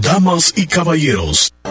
Damas y caballeros,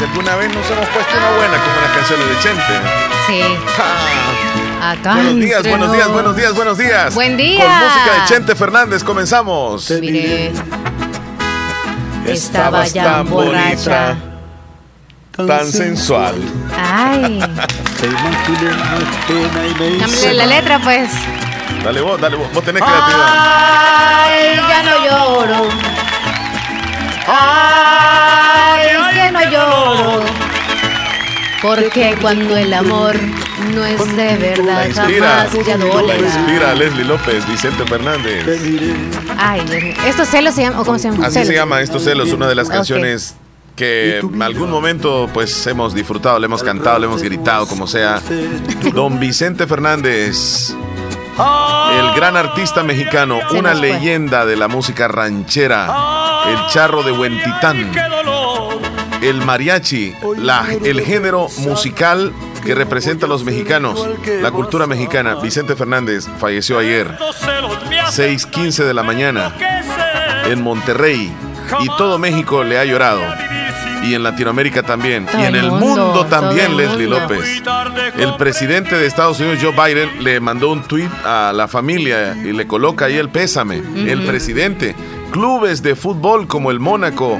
¿Alguna vez nos hemos puesto una buena como las canciones de Chente? Sí. Ja. Acá Buenos días, buenos días, nos. buenos días, buenos días. Buen día. Con música de Chente Fernández comenzamos. Mire, estaba ya tan borracha. bonita, tan sensual. Ay, Te imaginé más pena y me cámbiale la letra, pues. Dale vos, dale vos. Vos tenés creatividad. Ay, ya no lloro. Ay, ya no lloro. Porque cuando el amor no es de verdad, inspira, jamás ya la dolerá. inspira Leslie López, Vicente Fernández. Ay. ¿Estos celos se llaman? ¿O cómo se llaman? Así se llama Estos celos, una de las canciones que en algún momento pues hemos disfrutado, le hemos cantado, le hemos gritado, como sea. Don Vicente Fernández, el gran artista mexicano, una leyenda de la música ranchera, el charro de Huentitán, el mariachi, la- el género musical que representa a los mexicanos, la cultura mexicana. Vicente Fernández falleció ayer, 6:15 de la mañana en Monterrey y todo México le ha llorado. Y en Latinoamérica también. Todo y en el mundo, también, Leslie mundo. López. El presidente de Estados Unidos, Joe Biden, le mandó un tweet a la familia y le coloca ahí el pésame. El presidente. Clubes de fútbol como el Mónaco,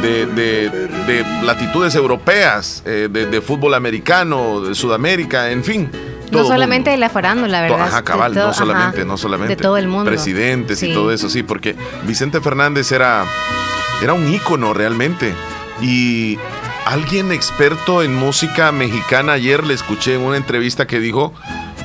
de, de- de latitudes europeas, eh, de, de fútbol americano, de Sudamérica, en fin. No solamente mundo. de la farándula, ¿verdad? Ajá, cabal, todo- no solamente, ajá, no solamente. De todo el mundo. Presidentes y todo eso, sí, porque Vicente Fernández era, era un ícono realmente. Y alguien experto en música mexicana ayer le escuché en una entrevista que dijo,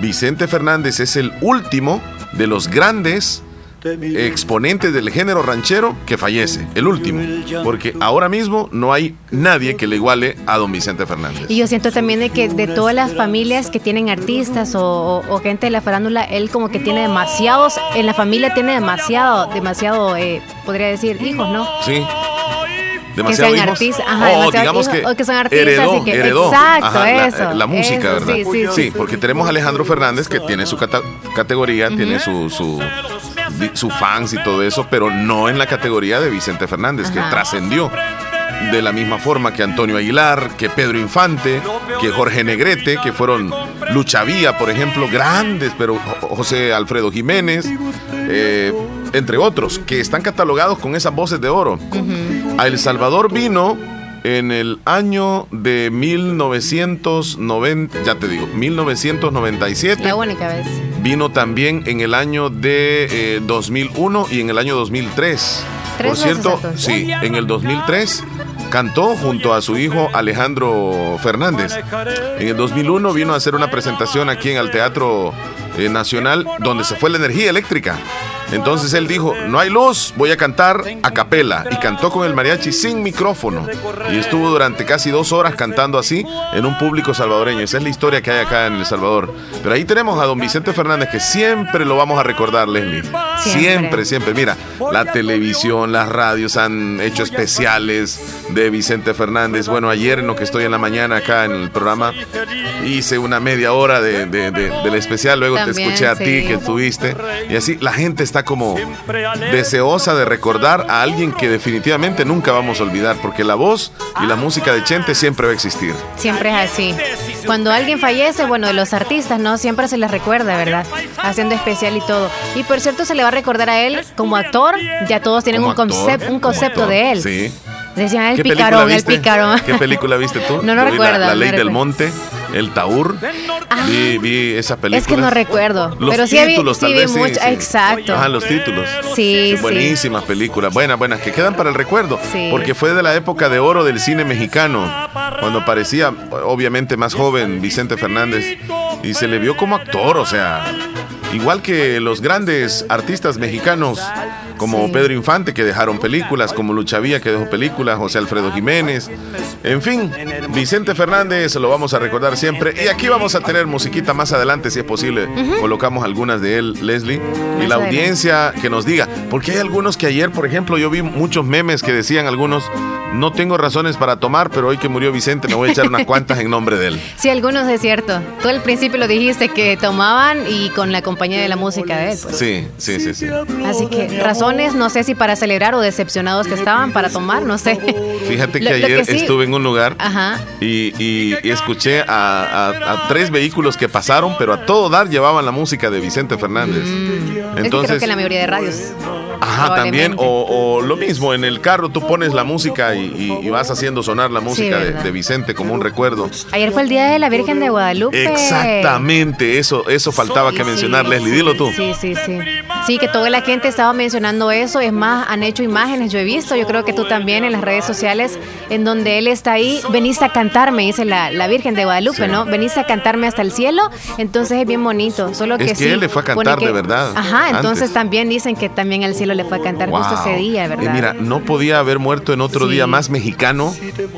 Vicente Fernández es el último de los grandes exponentes del género ranchero que fallece, el último, porque ahora mismo no hay nadie que le iguale a don Vicente Fernández. Y yo siento también de que de todas las familias que tienen artistas o, o- o gente de la farándula, él como que tiene demasiados, en la familia tiene demasiado, demasiado, eh, podría decir, hijos, ¿no? Sí. Que Demasiado sean hijos. artistas, ajá, O digamos hijos, que, o que son artistas heredó, y que- heredó, exacto, la- eso, la, música, eso, ¿verdad? sí, sí, sí. porque tenemos a Alejandro Fernández que tiene su cata- categoría, tiene su, su, di- su fans y todo eso, pero no en la categoría de Vicente Fernández, que trascendió de la misma forma que Antonio Aguilar, que Pedro Infante, que Jorge Negrete, que fueron Lucha Vía, por ejemplo, grandes, pero Jo- José Alfredo Jiménez, eh, entre otros, que están catalogados con esas voces de oro. A El Salvador vino en el año de 1990, ya te digo, 1997. La única vez. Vino también en el año de eh, 2001 y en el año 2003. Tres Por cierto, sí, en el 2003 cantó junto a su hijo Alejandro Fernández. En el 2001 vino a hacer una presentación aquí en el Teatro eh, Nacional donde se fue la energía eléctrica. Entonces él dijo, no hay luz, voy a cantar a capela. Y cantó con el mariachi sin micrófono. Y estuvo durante casi dos horas cantando así en un público salvadoreño. Esa es la historia que hay acá en El Salvador. Pero ahí tenemos a don Vicente Fernández, que siempre lo vamos a recordar, Leslie. Siempre. Siempre, siempre. Mira, la televisión, las radios han hecho especiales de Vicente Fernández. Bueno, ayer en lo que estoy en la mañana acá en el programa, hice una media hora de, de- de- del especial. Luego te escuché a sí. ti que estuviste. Y así la gente está como deseosa de recordar a alguien que definitivamente nunca vamos a olvidar, porque la voz y la música de Chente siempre va a existir. Siempre es así. Cuando alguien fallece, bueno, de los artistas, ¿no? Siempre se les recuerda, ¿verdad? Haciendo especial y todo. Y por cierto, se le va a recordar a él como actor. Ya todos tienen Como un, actor, un concepto de él. Sí. Decían el ¿Qué película picarón, el picarón. ¿Qué película viste tú? No, no Yo vi la- recuerdo, La, no Ley del recuerdo. Monte. El Taur. Ah. vi, vi esa película. Es que no recuerdo. Los pero sí vi, títulos, sí tal vi vez, sí, mucho. sí. Exacto. Ajá, los títulos. Sí, sí. Buenísimas películas, buenas, buenas, que quedan para el recuerdo. Sí. Porque fue de la época de oro del cine mexicano, cuando parecía, obviamente, más joven Vicente Fernández. Y se le vio como actor, o sea, igual que los grandes artistas mexicanos, como Sí. Pedro Infante, que dejaron películas, como Lucha Villa, que dejó películas, José Alfredo Jiménez. En fin, Vicente Fernández lo vamos a recordar siempre. Y aquí vamos a tener musiquita más adelante, si es posible. Colocamos algunas de él, Leslie. Y la audiencia que nos diga. Porque hay algunos que ayer, por ejemplo, yo vi muchos memes que decían algunos, no tengo razones para tomar, pero hoy que murió Vicente me voy a echar unas cuantas en nombre de él. Sí, algunos es cierto. Tú al principio lo dijiste que tomaban y con la compañía de la música de él. pues. Sí, sí, sí, sí. Así que razones, no sé si para celebrar o decepcionados que estaban para tomar, no sé. Fíjate que Lo- lo ayer sí- estuve en un lugar Ajá. y, y- y escuché a, a- a tres vehículos que pasaron, pero a todo dar llevaban la música de Vicente Fernández. Mm. es que Entonces, creo que en la mayoría de radios. Ajá, también. O, o lo mismo, en el carro tú pones la música y, y- y vas haciendo sonar la música de, Vicente como un recuerdo. Ayer fue el día de la Virgen de Guadalupe. Exactamente, eso, eso faltaba que Sí, mencionar, sí. Leslie. Dilo tú. Sí, sí, sí. Sí, que toda la gente estaba mencionando eso. Es más, han hecho imágenes, yo he visto, yo creo que tú también en las redes sociales, en donde él está ahí. Veniste a cantarme, dice la, la Virgen de Guadalupe, Sí. ¿no? Veniste a cantarme hasta el cielo. Entonces es bien bonito. Solo Es que que sí. él le fue a cantar que- de verdad, Ajá, entonces antes. también dicen que también al cielo le fue a cantar justo ese día, ¿verdad? Y mira, no podía haber muerto en otro Sí. día más mexicano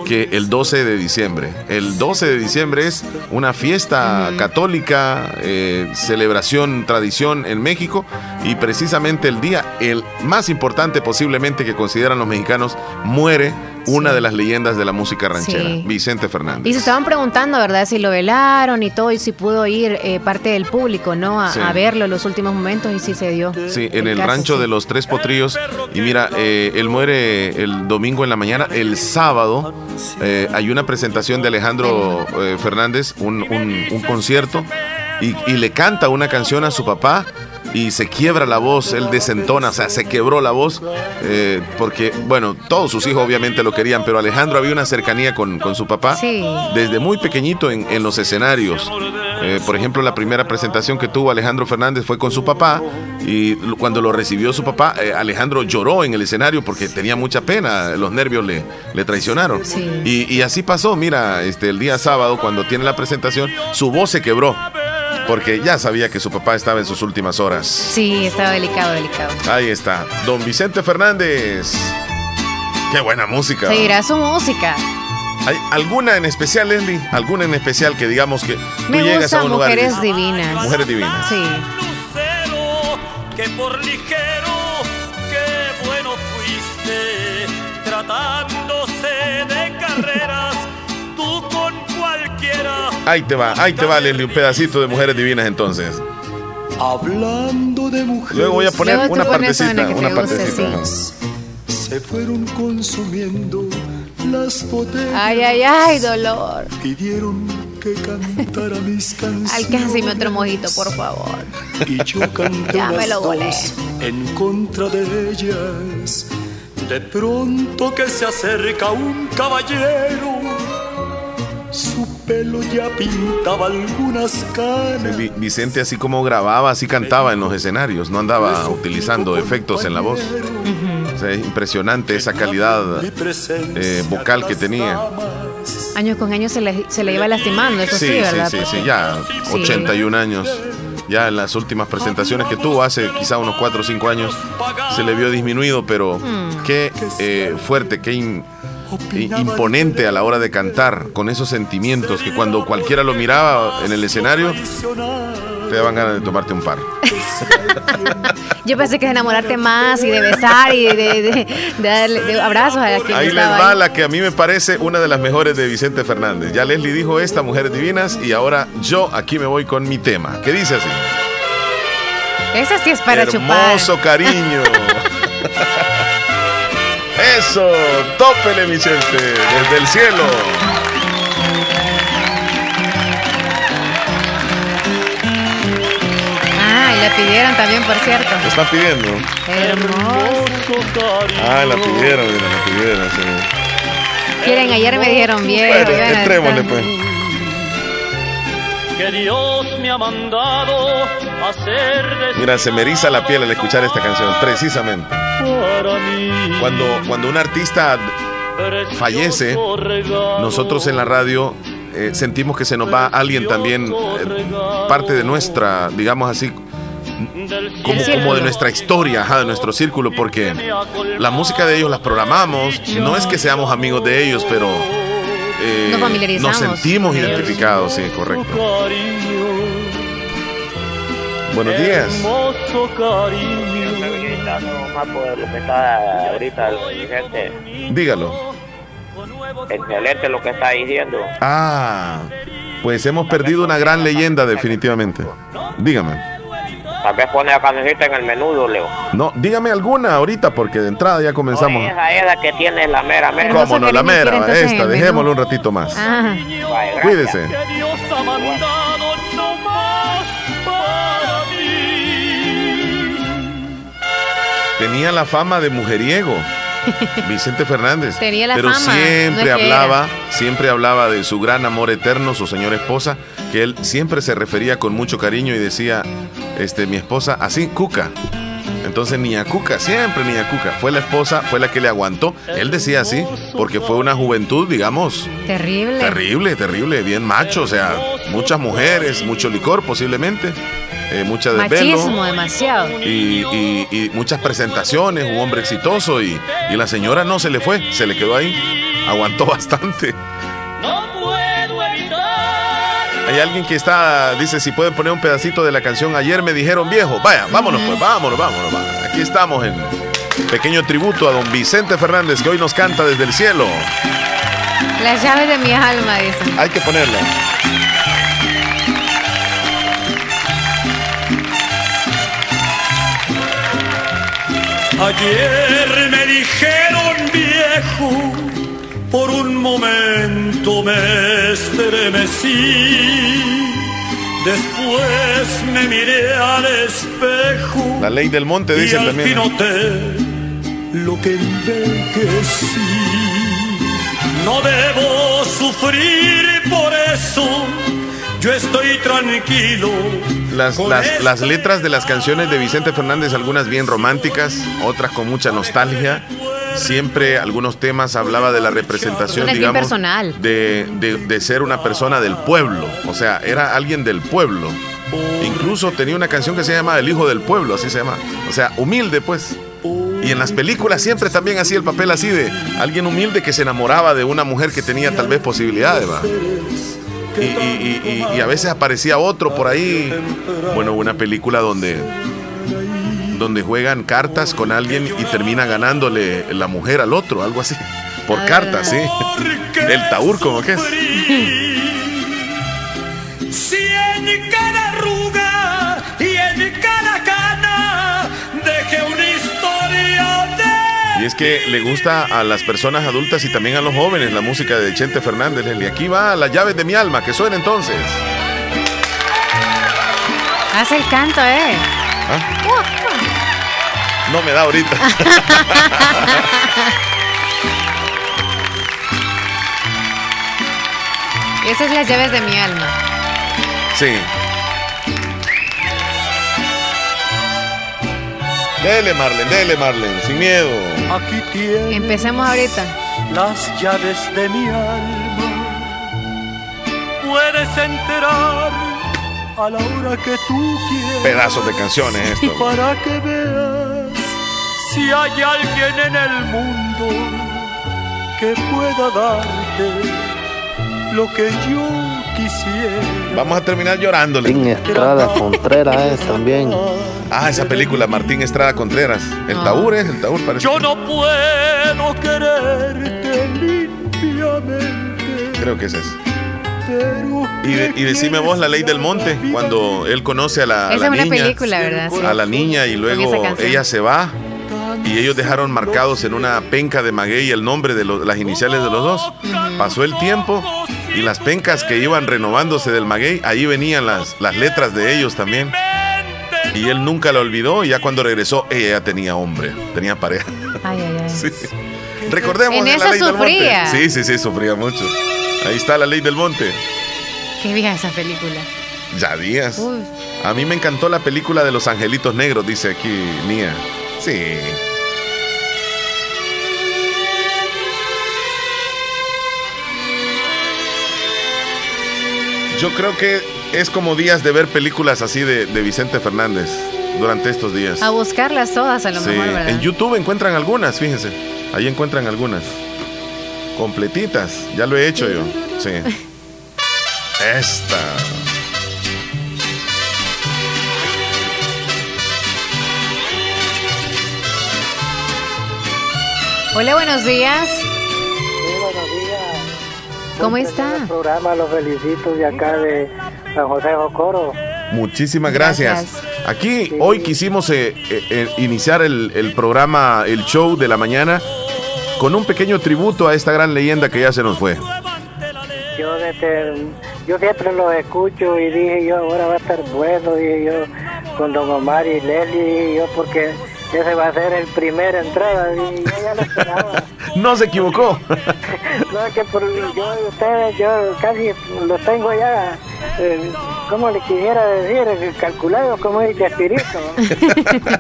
que el 12 de diciembre. El 12 de diciembre es una fiesta católica, eh, celebración, tradición en México y precisamente el día, el más importante posiblemente que consideran los mexicanos, muere una de las leyendas de la música ranchera, Sí. Vicente Fernández. Y se estaban preguntando, ¿verdad? Si lo velaron y todo, y si pudo ir eh, parte del público, ¿no? A, Sí. a verlo en los últimos momentos, y sí se dio. Sí, en el caso, rancho sí. de los Tres Potrillos. Y mira, eh, él muere el domingo en la mañana. El sábado eh, hay una presentación de Alejandro eh, Fernández, un, un- un concierto, y, y le canta una canción a su papá. Y se quiebra la voz, él desentona, o sea, se quebró la voz, eh, porque, bueno, todos sus hijos obviamente lo querían, pero Alejandro había una cercanía con, con su papá Sí. desde muy pequeñito en, en los escenarios. Eh, por ejemplo, la primera presentación que tuvo Alejandro Fernández fue con su papá y cuando lo recibió su papá, eh, Alejandro lloró en el escenario porque tenía mucha pena, los nervios le, le traicionaron. Sí. Y, y así pasó, mira, este, el día sábado cuando tiene la presentación, su voz se quebró porque ya sabía que su papá estaba en sus últimas horas. Sí, estaba delicado, delicado. Ahí está, don Vicente Fernández. Qué buena música. Seguirá su música. ¿Hay alguna en especial, Leslie? ¿Alguna en especial que digamos que tú Me llegas gusta a un lugar Mujeres dices, Divinas. Mujeres divinas. Sí. lucero, que por ligero, Ahí te va, ahí te va, Leslie, un pedacito de Mujeres Divinas entonces. Hablando de mujeres. Luego voy a poner una partecita, una guste, partecita. sí. Se fueron consumiendo las botellas. Ay, ay, ay, dolor. Pidieron que cantara mis canciones. Alcánceme otro mojito, por favor. Y yo canté Ya me lo volé. en contra de ellas. De pronto que se acerca un caballero, Su pelo ya pintaba algunas canas. Vi- Vicente así como grababa, así cantaba en los escenarios, no andaba utilizando efectos en la voz. O sea, es impresionante esa calidad eh, vocal que tenía. Año con año se le, se le iba lastimando, eso sí, Sí, sí, ¿verdad? sí, sí, ya Sí. 81 años. Ya en las últimas presentaciones que tuvo hace quizá unos 4 o 5 años se le vio disminuido, pero Mm. qué eh, fuerte, qué in- i- imponente a la hora de cantar, con esos sentimientos que cuando cualquiera lo miraba en el escenario, te daban ganas de tomarte un par. Yo pensé que de enamorarte más y de besar y de, de- darle abrazos a quien Ahí les va la que a mí me parece una de las mejores de Vicente Fernández. Ya Leslie dijo esta, Mujeres Divinas, y ahora yo aquí me voy con mi tema, que dice así. Esa sí es para chupar. Hermoso cariño. Eso, tópele Vicente, desde el cielo. Ah, y la pidieron también, por cierto. ¿Lo están pidiendo? Hermoso. Ah, la pidieron, mira, la pidieron. sí. Quieren, ayer me dijeron bien. Bueno, bueno, entrémosle pues. que Dios me ha mandado Mira, se me eriza la piel al escuchar esta canción, precisamente. Cuando, cuando un artista fallece, nosotros en la radio eh, sentimos que se nos va alguien también, eh, parte de nuestra, digamos así, como, como de nuestra historia, ajá, de nuestro círculo, porque la música de ellos la programamos, no es que seamos amigos de ellos, pero eh, Nos familiarizamos. nos sentimos identificados, sí, correcto. Buenos días. Hermoso cariño. más por lo que está ahorita el gente. Dígalo. Excelente lo que está diciendo. Ah, pues hemos perdido una gran leyenda definitivamente. Dígame. Tal vez pone la cancioncita en el menudo, Leo. No, dígame alguna ahorita porque de entrada ya comenzamos. Esa es la que tiene la mera mera. ¿Cómo no? La mera, esta, dejémoslo un ratito más. Ah, gracias. Cuídese. Tenía la fama de mujeriego. Vicente Fernández. Tenía la pero fama, siempre hablaba, siempre hablaba de su gran amor eterno, su señora esposa, que él siempre se refería con mucho cariño y decía, este, mi esposa, así, Cuca. Entonces Niña Cuca, siempre Niña Cuca, fue la esposa, fue la que le aguantó. Él decía así, porque fue una juventud, digamos, terrible. terrible, terrible, bien macho, o sea, muchas mujeres, mucho licor posiblemente, eh, mucha desvelo. Machismo demasiado. y, y- y muchas presentaciones, un hombre exitoso y, y la señora no se le fue, se le quedó ahí, aguantó bastante. Hay alguien que está, dice si pueden poner un pedacito de la canción Ayer me dijeron viejo, vaya, vámonos pues, vámonos, vámonos, vámonos. Aquí estamos en pequeño tributo a don Vicente Fernández que hoy nos canta desde el cielo. Las llaves de mi alma, dicen. Hay que ponerla. Ayer me dijeron viejo, por un momento me estremecí. Después me miré al espejo La ley del monte y dicen al también. fin noté lo que envejecí. No debo sufrir por eso, yo estoy tranquilo. Las, las, esta las letras de las canciones de Vicente Fernández, algunas bien románticas, otras con mucha nostalgia. Siempre algunos temas hablaba de la representación, digamos, personal. de, de- de ser una persona del pueblo. O sea, era alguien del pueblo. Incluso tenía una canción que se llama El Hijo del Pueblo, así se llama. O sea, humilde, pues. Y en las películas siempre también hacía el papel así de alguien humilde que se enamoraba de una mujer que tenía tal vez posibilidades, ¿va? Y- y- y- y a veces aparecía otro por ahí. Bueno, una película donde, donde juegan cartas con alguien y termina ganándole la mujer al otro, algo así. Por Ah. cartas, sí. El taur, como que es. Si en cada arruga y en cada cana dejé una historia de Y es que le gusta a las personas adultas y también a los jóvenes la música de Chente Fernández. Y aquí va las llaves de mi alma, que suena entonces. Hace el canto, ¿eh? No me da ahorita. Esas son las llaves de mi alma. Sí. Dele, Marlen, dele, Marlen, sin miedo. Aquí tienes Empecemos ahorita. las llaves de mi alma. Puedes enterar a la hora que tú quieras. Pedazos de canciones esto. Para que veas si hay alguien en el mundo que pueda darte lo que yo quisiera. Vamos a terminar llorándole. Martín Estrada Contreras es también. Ah, esa película, Martín Estrada Contreras. El Ah. Taur es, el Taur parece. Yo no puedo quererte limpiamente. Creo que es. Pero Y, de- y decime vos la ley del monte, cuando él conoce a la, a la niña. película, ¿verdad? Sí. a la niña y luego ella se va y ellos dejaron marcados en una penca de maguey el nombre de los- las iniciales de los dos. Pasó el tiempo y las pencas que iban renovándose del maguey, ahí venían las, las letras de ellos también. Y él nunca la olvidó y ya cuando regresó ella ya tenía hombre, tenía pareja. Ay, ay, ay. Sí. Recordemos En la ley sufría. del monte. Sí, sí, sí, sufría mucho. Ahí está la ley del monte. Qué vieja esa película. Ya días. Uy. A mí me encantó la película de los angelitos negros, dice aquí Nia. Sí. Yo creo que es como días de ver películas así de, de Vicente Fernández durante estos días. A buscarlas todas a lo Sí, mejor, ¿verdad? en YouTube encuentran algunas, fíjense. Ahí encuentran algunas. Completitas. Ya lo he hecho yo. Sí. Esta. Hola, buenos días. ¿Cómo está? precioso programa, los felicito de acá de San José Jocoro. Muchísimas gracias. Gracias. Aquí hoy quisimos eh, eh, eh, iniciar el, el programa, el show de la mañana, con un pequeño tributo a esta gran leyenda que ya se nos fue. Yo, desde- yo siempre los escucho y dije yo, ahora va a estar bueno, dije yo, con Don Omar y Leslie, dije yo, porque ese va a ser el primer entrada, y yo ya lo esperaba. No se equivocó. No, es que por, yo, ustedes, yo casi los tengo ya, eh, ¿cómo le quisiera decir? Calculados como dice espíritu.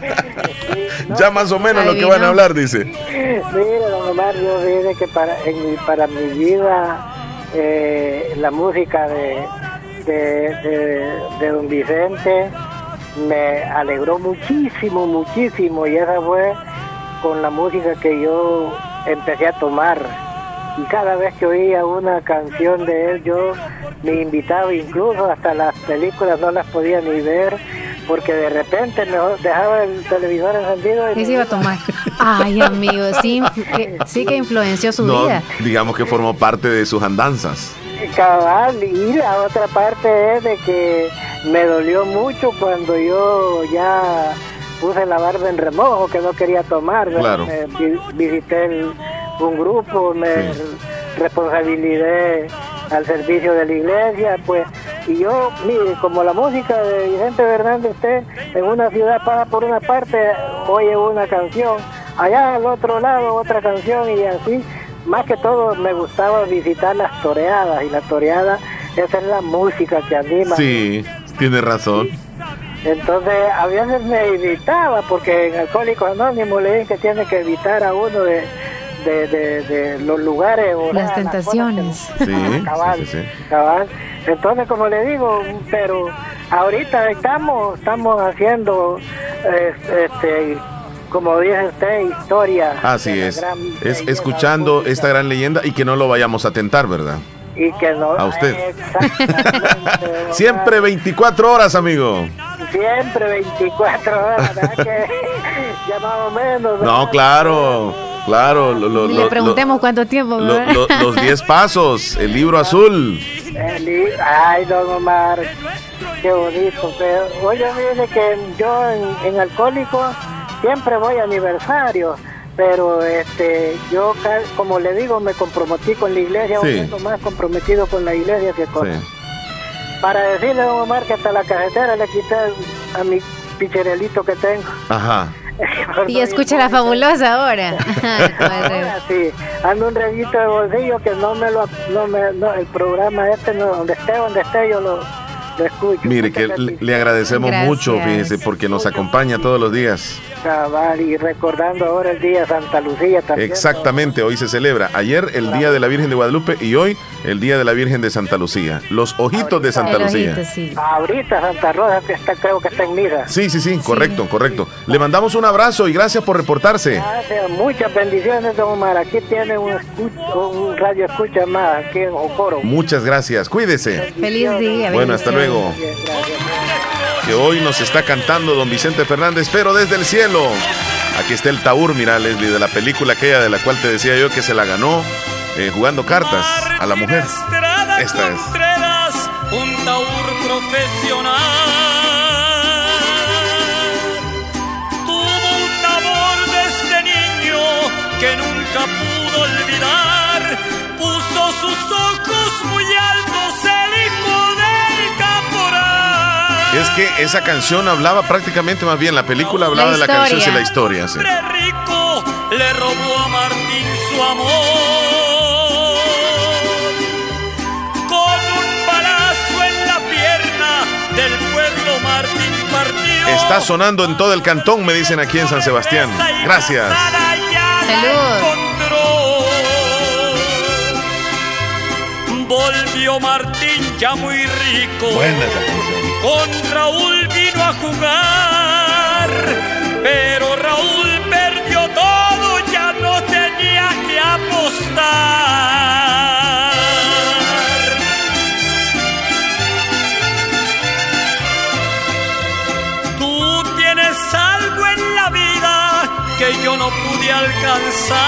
ya más o menos lo que van a hablar, dice. Mira, don Omar, yo dije que para, en mi- para mi vida eh, la música de, de, de- de don Vicente me alegró muchísimo, muchísimo, y esa fue con la música que yo empecé a tomar. Y cada vez que oía una canción de él, yo me invitaba, incluso hasta las películas no las podía ni ver, porque de repente me dejaba el televisor encendido y ¿Qué se iba a tomar? Ay, amigo, sí, que, sí que influenció su No, vida. digamos que formó parte de sus andanzas. Cabal, y la otra parte es de que me dolió mucho cuando yo ya puse la barba en remojo, que no quería tomar. visité el- un grupo, me Sí. al servicio de la iglesia, pues, y yo, mire, como la música de Vicente Fernández, usted en una ciudad pasa por una parte, oye una canción, allá al otro lado otra canción y así, más que todo me gustaba visitar las toreadas y la toreada, esa es la música que anima. Sí, tiene razón. Entonces, a veces me evitaba, porque en Alcohólicos Anónimos le dicen que tiene que evitar a uno de, de, de- de los lugares o Las tentaciones. cosas que- Sí, cabal, sí, sí, sí. cabal. Entonces, como le digo, pero ahorita estamos estamos haciendo, eh, este, como dice usted, historia. Así es. Es escuchando esta gran leyenda y que no lo vayamos a tentar, ¿verdad? Y que no, a usted. Siempre Omar. 24 horas, amigo. Siempre 24 horas, ¿verdad? que ya más o menos. No, ¿verdad? claro, claro. lo- lo- Ni lo- le preguntemos cuánto tiempo, lo- ¿verdad? lo- los 10 pasos, el libro azul. El li- Ay, don Omar, qué bonito. Pero, oye, mire que yo en, en Alcohólico siempre voy a aniversario, pero este, yo, como le digo, me comprometí con la iglesia, Sí. un poco más comprometido con la iglesia que con... Sí. Para decirle a Omar que hasta la cajetera le quité a mi picherelito que tengo. Ajá. Y escucha la fabulosa ahora. Ahora sí, ando un revito de bolsillo que no me lo, no me, no, el programa este, no, donde esté, donde esté, yo lo, lo escucho. Mire que le, agradecemos Gracias. mucho, fíjese, porque nos acompaña todos los días. Cabal, y recordando ahora el día de Santa Lucía también. Exactamente, hoy se celebra. Ayer el Día de la Virgen de Guadalupe y hoy el Día de la Virgen de Santa Lucía. Los ojitos de Santa Lucía. ojito, sí. Ahorita Santa Rosa, que está, creo que está en misa. Sí, sí, sí, correcto, correcto. Le mandamos un abrazo y gracias por reportarse. Gracias, muchas bendiciones, don Omar. Aquí tiene un, escucha, un radio escucha más, aquí en Ocoro. Muchas gracias, cuídese. Feliz día. Bueno, hasta luego. Que hoy nos está cantando don Vicente Fernández, pero desde el cielo. Aquí está el Taur, mira, Leslie, de la película aquella de la cual te decía yo que se la ganó eh, jugando cartas a la mujer. Esta es. Un taur profesional. Tuvo un amor desde niño que nunca pudo olvidar. Puso sus ojos muy altos, el hijo del caporal. Es que esa canción hablaba prácticamente más bien, la película hablaba La de la canción y la historia. sí. hombre rico le robó a Martín su amor. Está sonando en todo el cantón, me dicen aquí en San Sebastián. Gracias. Salud. Volvió Martín ya muy rico. Buena esa canción. Con Raúl vino a jugar, pero Raúl pude alcanzar.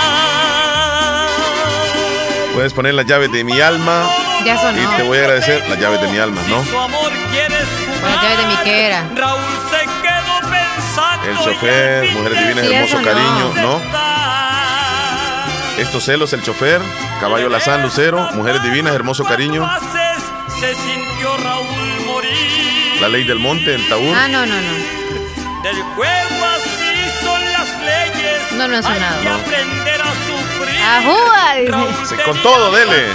Puedes poner las llaves de mi alma Ya sonó. y te voy a agradecer las llaves de mi alma, ¿no? Su amor quieres Con las llaves de mi que era. Raúl se quedó pensando. El chofer, Mujeres Divinas, Sí, Hermoso no. Cariño, ¿no? Estos celos, el chofer, Caballo Lazán, Lucero, Mujeres Divinas, Hermoso Cariño, Se sintió Raúl morir. La Ley del Monte, el Taúr. Ah, no, no, no. Del las No, ha sonado. Hay que aprender a sufrir. Ajúa, dice. Sí, con todo, dele.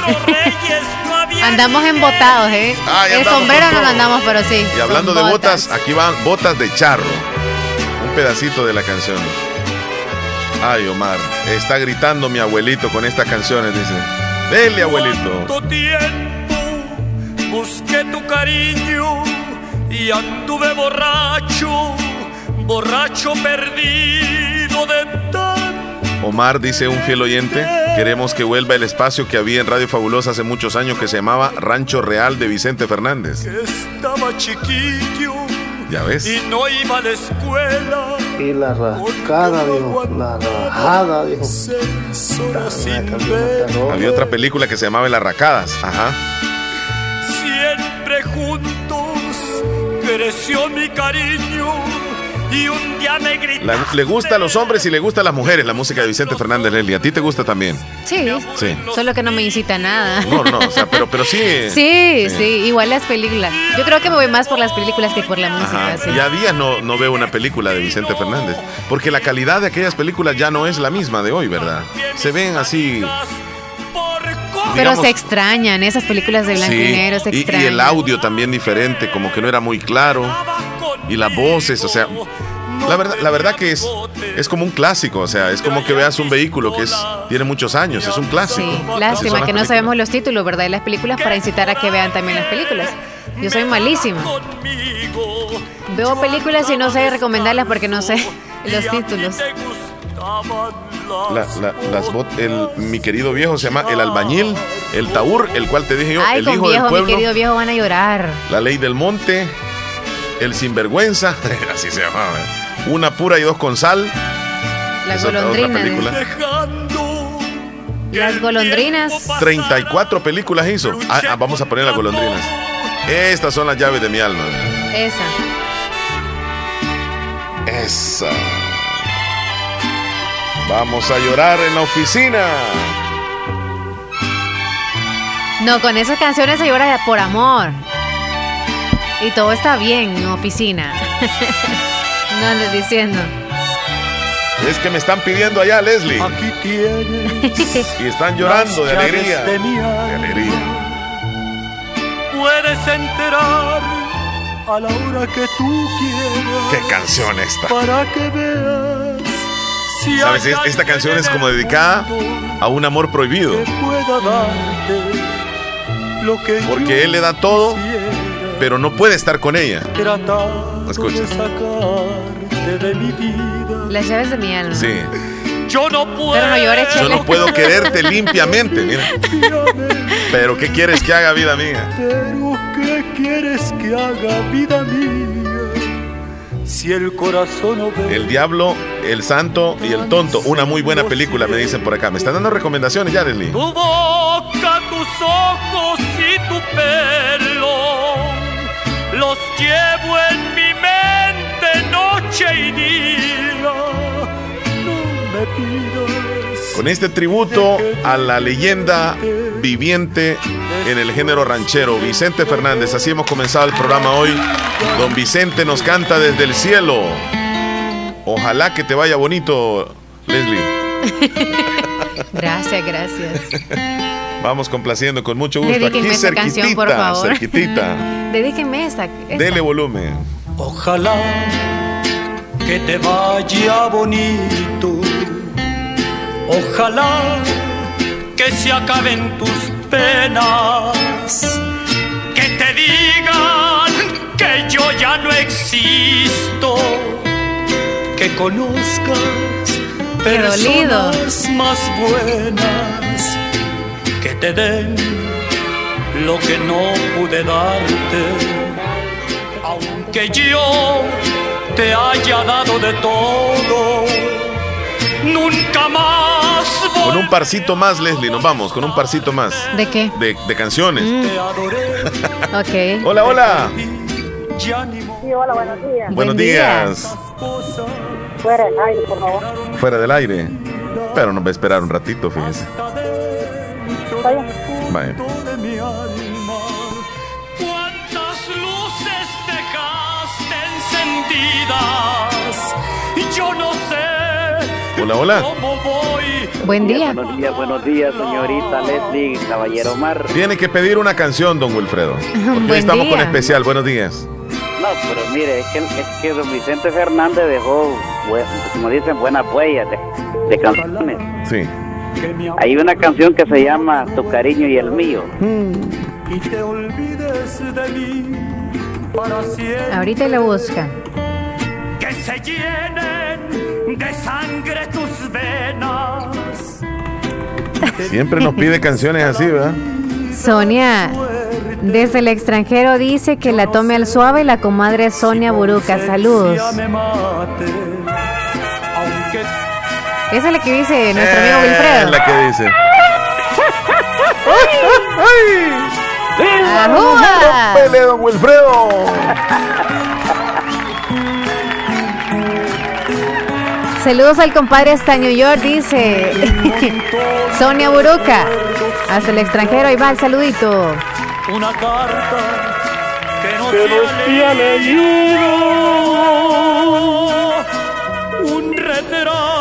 Andamos embotados, ¿eh? Ah, El sombrero no lo andamos, pero sí. Y hablando de botas, aquí van botas de charro. Un pedacito de la canción. Ay, Omar, está gritando mi abuelito con estas canciones, dice. Dele, abuelito. ¿Cuánto tiempo busqué tu cariño y anduve borracho, borracho perdido Omar dice un fiel oyente, queremos que vuelva el espacio que había en Radio Fabulosa hace muchos años que se llamaba Rancho Real de Vicente Fernández. que estaba chiquillo Ya ves. y no iba a la escuela. Y la rascada, dijo. La rajada, dijo. Había otra película que se llamaba Las Racadas. Ajá. siempre juntos creció mi cariño y un día me gritaste. La- le gusta a los hombres y le gusta a las mujeres la música de Vicente Fernández Leslie. ¿A ti te gusta también? Sí, Sí. solo que no me incita a nada. No, no, o sea, pero, pero sí. Sí, sí, igual las películas. Yo creo que me voy más por las películas que por la música. Ajá. sí. Y a días no, no veo una película de Vicente Fernández. Porque la calidad de aquellas películas ya no es la misma de hoy, ¿verdad? Se ven así. Pero digamos- se extrañan, esas películas de blanco y Sí, negro se y, y extrañan. el audio también diferente, como que no era muy claro. Y las voces, o sea, la verdad, la verdad que es, es como un clásico, o sea, es como que veas un vehículo que es, tiene muchos años, es un clásico. Sí, lástima que no sabemos los títulos, ¿verdad? De las películas para incitar a que vean también las películas. Yo soy malísima. Veo películas y no sé recomendarlas porque no sé los títulos. La- la- las bot- el, mi querido viejo se llama El Albañil, El Taur, el cual te dije yo, Ay, el con hijo viejo, del mi pueblo, querido viejo, van a llorar. La Ley del Monte, El Sinvergüenza, así se llamaba. Una pura y dos con sal. Otra golondrinas. Las golondrinas. 34 películas hizo. Ah, ah, vamos a poner las golondrinas. Estas son las llaves de mi alma. Esa. Esa. Vamos a llorar en la oficina. No, con esas canciones se llora por amor. Y todo está bien en oficina. no andes diciendo. Es que me están pidiendo allá, Leslie. Aquí tienes Y están llorando de alegría. de mi De alegría. Puedes enterar a la hora que tú quieras. Qué canción esta. Para que veas si ¿Sabes? Esta canción es como dedicada a un amor prohibido. que pueda darte lo que Porque él le da todo, quisiera. Pero no puede estar con ella. Escucha. de sacarte de mi vida. Las llaves de mi alma. Sí. Yo no puedo. Pero no llores, Yo no puedo quererte limpiamente, mira. Pero ¿qué quieres que haga vida mía? Pero ¿qué quieres que haga vida mía? Si el corazón no ve. El diablo, el santo y el tonto. Una muy buena película, me dicen por acá. Me están dando recomendaciones ya, Leslie. Tu boca, tus ojos y tu pelo los llevo en mi mente noche y día. No me pidas. Con este tributo a la leyenda viviente en el género ranchero, Vicente Fernández. Así hemos comenzado el programa hoy. Don Vicente nos canta desde el cielo. Ojalá que te vaya bonito, Leslie. Gracias, gracias. Vamos complaciendo con mucho gusto. Dedíquenme Aquí esa canción, por cerquitita, favor. cerquitita. Dedíquenme esta. esta. Dele volumen. Ojalá que te vaya bonito. Ojalá que se acaben tus penas, que te digan que yo ya no existo, que conozcas personas más buenas, te den lo que no pude darte, aunque yo te haya dado de todo, nunca más. Con un parcito más, Leslie, nos vamos, con un parcito más. ¿De qué? De, de canciones. Mm. ok. Hola, hola. Sí, hola, buenos días. Buenos días. Fuera del aire, por favor. Fuera del aire. Pero nos va a esperar un ratito, fíjese. Vaya. Vaya. de mi alma. ¿Cuántas luces dejaste encendidas? Y yo no sé Hola, hola. cómo voy. Buen día. Buenos días, buenos días, señorita Leslie, caballero Omar. Tiene que pedir una canción, don Wilfredo. Porque hoy Buen estamos con día. especial. Buenos días. No, pero mire, es que, es que don Vicente Fernández dejó, como dicen, buenas huellas de, de canciones. Sí. Hay una canción que se llama Tu cariño y el mío. y te olvides de mí para siempre. Ahorita lo busca. Que se llenen de sangre tus venas. Siempre nos pide canciones así, ¿verdad? Sonia, desde el extranjero dice que la tome al suave la comadre Sonia Buruca. Saludos. Esa es la que dice nuestro amigo Wilfredo. la que dice. ¡Pele, don Wilfredo! Saludos al compadre hasta New York, dice Sonia Buruca. Hasta el extranjero, ahí va el saludito. una carta que no se ha leído,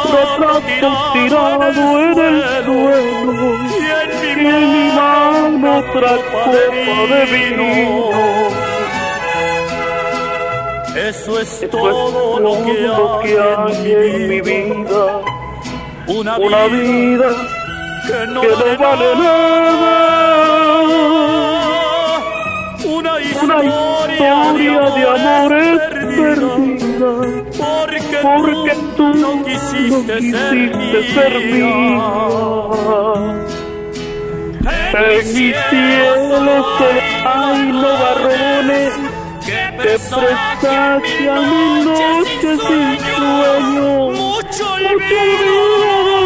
retrato tirado en el suelo y en mi mano otra copa de vino. Eso es todo lo que hay en mi vida, una vida que no, vale nada. Una historia, de amores perdida, porque, porque tú no quisiste, ser mía. En mi cielo hay nubarrones que presagian mi noche sin sueño. Mucho olvido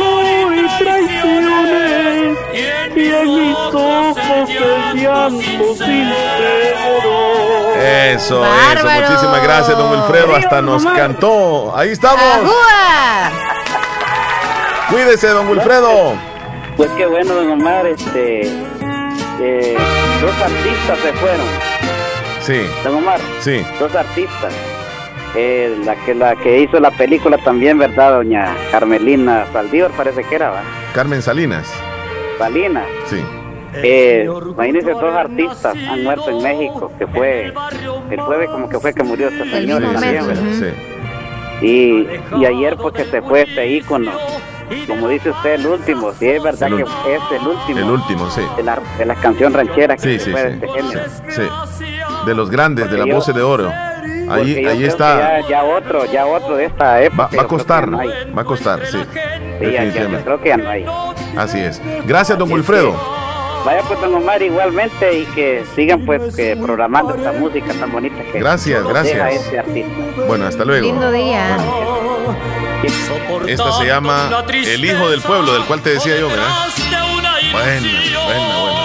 y traiciones y en mis ojos el llanto sincero. Eso, eso. Muchísimas gracias, don Wilfredo. Hasta nos cantó. Ahí estamos. ¡Ajúa! Cuídese, don Wilfredo. Pues qué bueno, don Omar, este, eh, dos artistas se fueron, Sí, don Omar, sí. dos artistas. Eh, la que la que hizo la película también, ¿verdad? Doña Carmelina Saldívar parece que era, ¿va? Carmen Salinas. Salinas. Sí. Eh, imagínense, dos artistas han muerto en México, que fue el jueves como que fue que murió ujú. Sí. Y, y ayer pues que se fue este ícono, como dice usted, el último, sí es verdad El que es el último El último, sí. de la, de la canción ranchera que Sí, se sí, fue de sí. este género. Sí. De los grandes, de las voces de oro. Ahí, yo ahí creo está. que Ya, ya otro, ya otro de esta época. Va, a costar, no va a costar, sí. Sí, ya, ya, yo creo que ya no hay. Así es. Gracias, don Wilfredo. Vaya pues don Omar igualmente y que sigan pues que programando esta música tan bonita que Gracias, deja gracias. este artista. Bueno, hasta luego. Lindo día. Esta se llama El Hijo del Pueblo, del cual te decía yo, ¿verdad? Buena, buena, buena.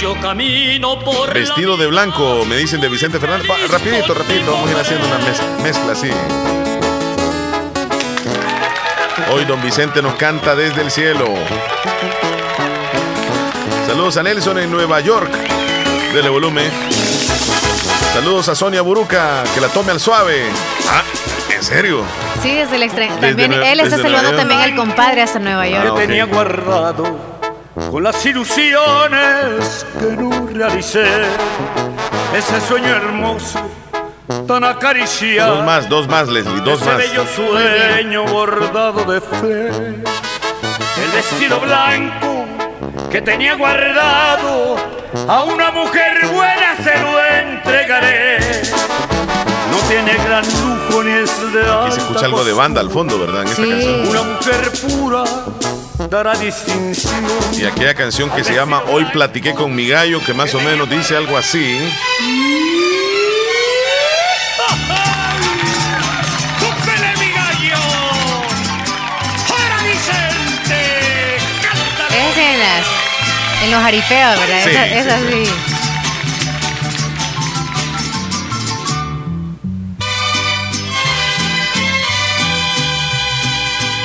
Yo camino por Vestido de blanco, me dicen de Vicente Fernández. Va, rapidito, rapidito, vamos a ir haciendo una mez- mezcla así. Hoy don Vicente nos canta desde el cielo. Saludos a Nelson en Nueva York. Dele volumen. Saludos a Sonia Buruca, que la tome al suave. Ah, ¿en serio? Sí, desde el extranjero. También él está saludando también al compadre hasta Nueva York. Ah, tenía guardado con las ilusiones que no realicé. Ese sueño hermoso tan acariciado. Dos más, dos más, Leslie, dos ese más. bello sueño bordado de fe. El vestido blanco que tenía guardado a una mujer buena se lo entregaré. No tiene gran lujo ni es de Aquí se escucha algo de banda al fondo, ¿verdad? En esta Sí. canción. Una mujer pura dará distinción. Y aquella canción que se llama Hoy platiqué con mi gallo, que más o menos dice algo así. En los jaripeos, ¿verdad? Sí, esa, sí, sí. sí.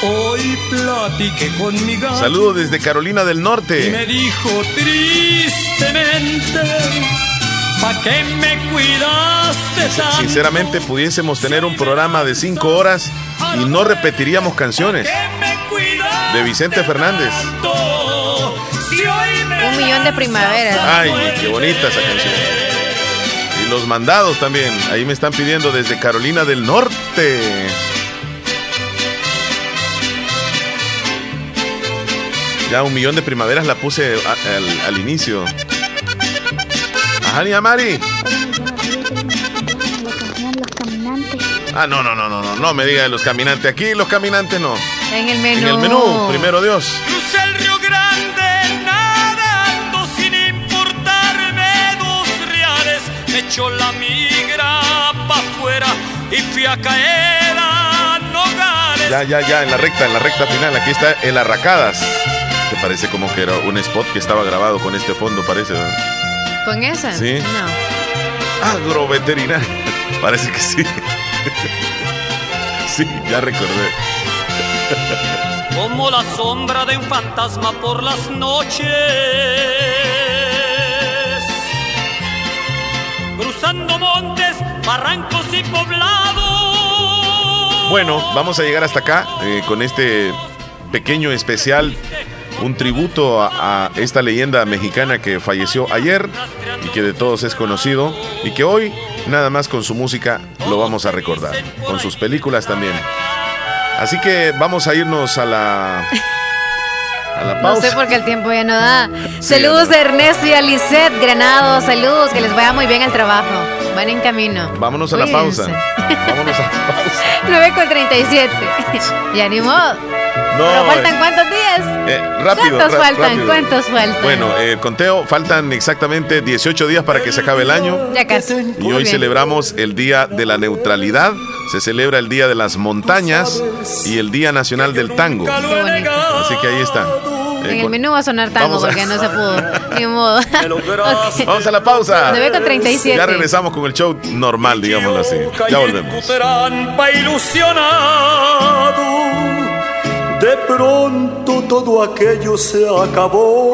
Hoy platiqué con mi gallo. Saludos desde Carolina del Y me Norte. dijo tristemente, ¿pa' qué me cuidaste tanto? Sinceramente, pudiésemos tener un programa de cinco horas y no repetiríamos canciones ¿Qué me cuidaste de Vicente Fernández. Si hoy Un millón de primaveras. Ay, qué bonita esa canción. Y los mandados también. Ahí me están pidiendo desde Carolina del Norte. Ya un millón de primaveras la puse a- al, al inicio. Ajá, ni a Mari. Ah, no, no, no, no, no, no me diga de los caminantes. Aquí los caminantes no. En el menú. En el menú, primero Dios. La migra pa' afuera y fui a caer a Nogales. Ya, ya, ya, en la recta, en la recta final. Aquí está el Arracadas. Te parece como que era un spot que estaba grabado con este fondo, parece. ¿Con esa? Sí. No. Agroveterinario. Parece que sí. Sí, ya recordé. Como la sombra de un fantasma por las noches. Cruzando montes, barrancos y poblados. Bueno, vamos a llegar hasta acá eh, con este pequeño especial, un tributo a, a esta leyenda mexicana que falleció ayer y que de todos es conocido y que hoy nada más con su música lo vamos a recordar, con sus películas también. Así que vamos a irnos a la a la No sé por qué el tiempo ya no da. Sí, saludos no. a Ernesto y a Lisette Granados. Saludos, que les vaya muy bien al trabajo. Van en camino. Vámonos a la pausa. Vámonos a la pausa. 9 con 37. ya ni modo. No, Pero faltan cuántos días. Eh, rápido, ¿Cuántos faltan? rápido. ¿Cuántos faltan? Bueno, eh, conteo, faltan exactamente 18 días para que se acabe el año. ya casi. Y Muy hoy bien. celebramos el Día de la Neutralidad, se celebra el Día de las Montañas y el Día Nacional del Tango. Así que ahí está. En el menú va a sonar tango a- porque no se pudo. Ni modo. Ok. Vamos a la pausa. 9 con 37. Ya regresamos con el show normal, digámoslo así. Ya volvemos. trampa ilusionado. De pronto todo aquello se acabó.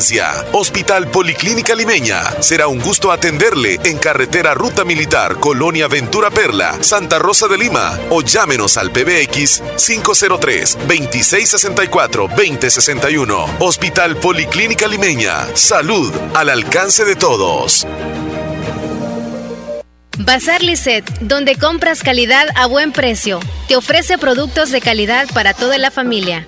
Hospital Policlínica Limeña. Será un gusto atenderle en carretera Ruta Militar, Colonia Ventura Perla, Santa Rosa de Lima. O llámenos al PBX 503-2664-2061. Hospital Policlínica Limeña. Salud al alcance de todos. Bazar Lisset, donde compras calidad a buen precio. Te ofrece productos de calidad para toda la familia.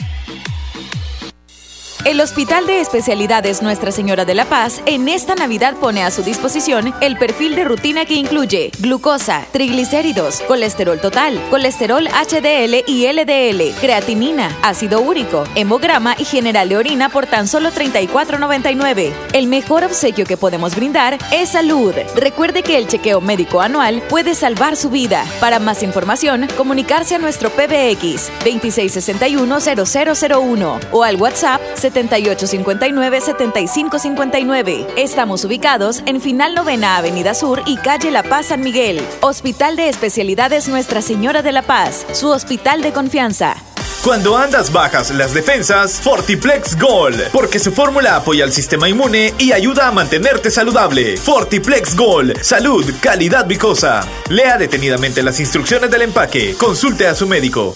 El Hospital de Especialidades Nuestra Señora de la Paz en esta Navidad pone a su disposición el perfil de rutina que incluye glucosa, triglicéridos, colesterol total, colesterol HDL y LDL, creatinina, ácido úrico, hemograma y general de orina por tan solo $34.99. El mejor obsequio que podemos brindar es salud. Recuerde que el chequeo médico anual puede salvar su vida. Para más información, comunicarse a nuestro PBX 2661-0001 o al WhatsApp 7859-7559. Estamos ubicados en Final Novena Avenida Sur y Calle La Paz San Miguel. Hospital de Especialidades Nuestra Señora de la Paz, su hospital de confianza. Cuando andas bajas las defensas, Fortiplex Gold, porque su fórmula apoya al sistema inmune y ayuda a mantenerte saludable. Fortiplex Gold, salud, calidad vicosa. Lea detenidamente las instrucciones del empaque. Consulte a su médico.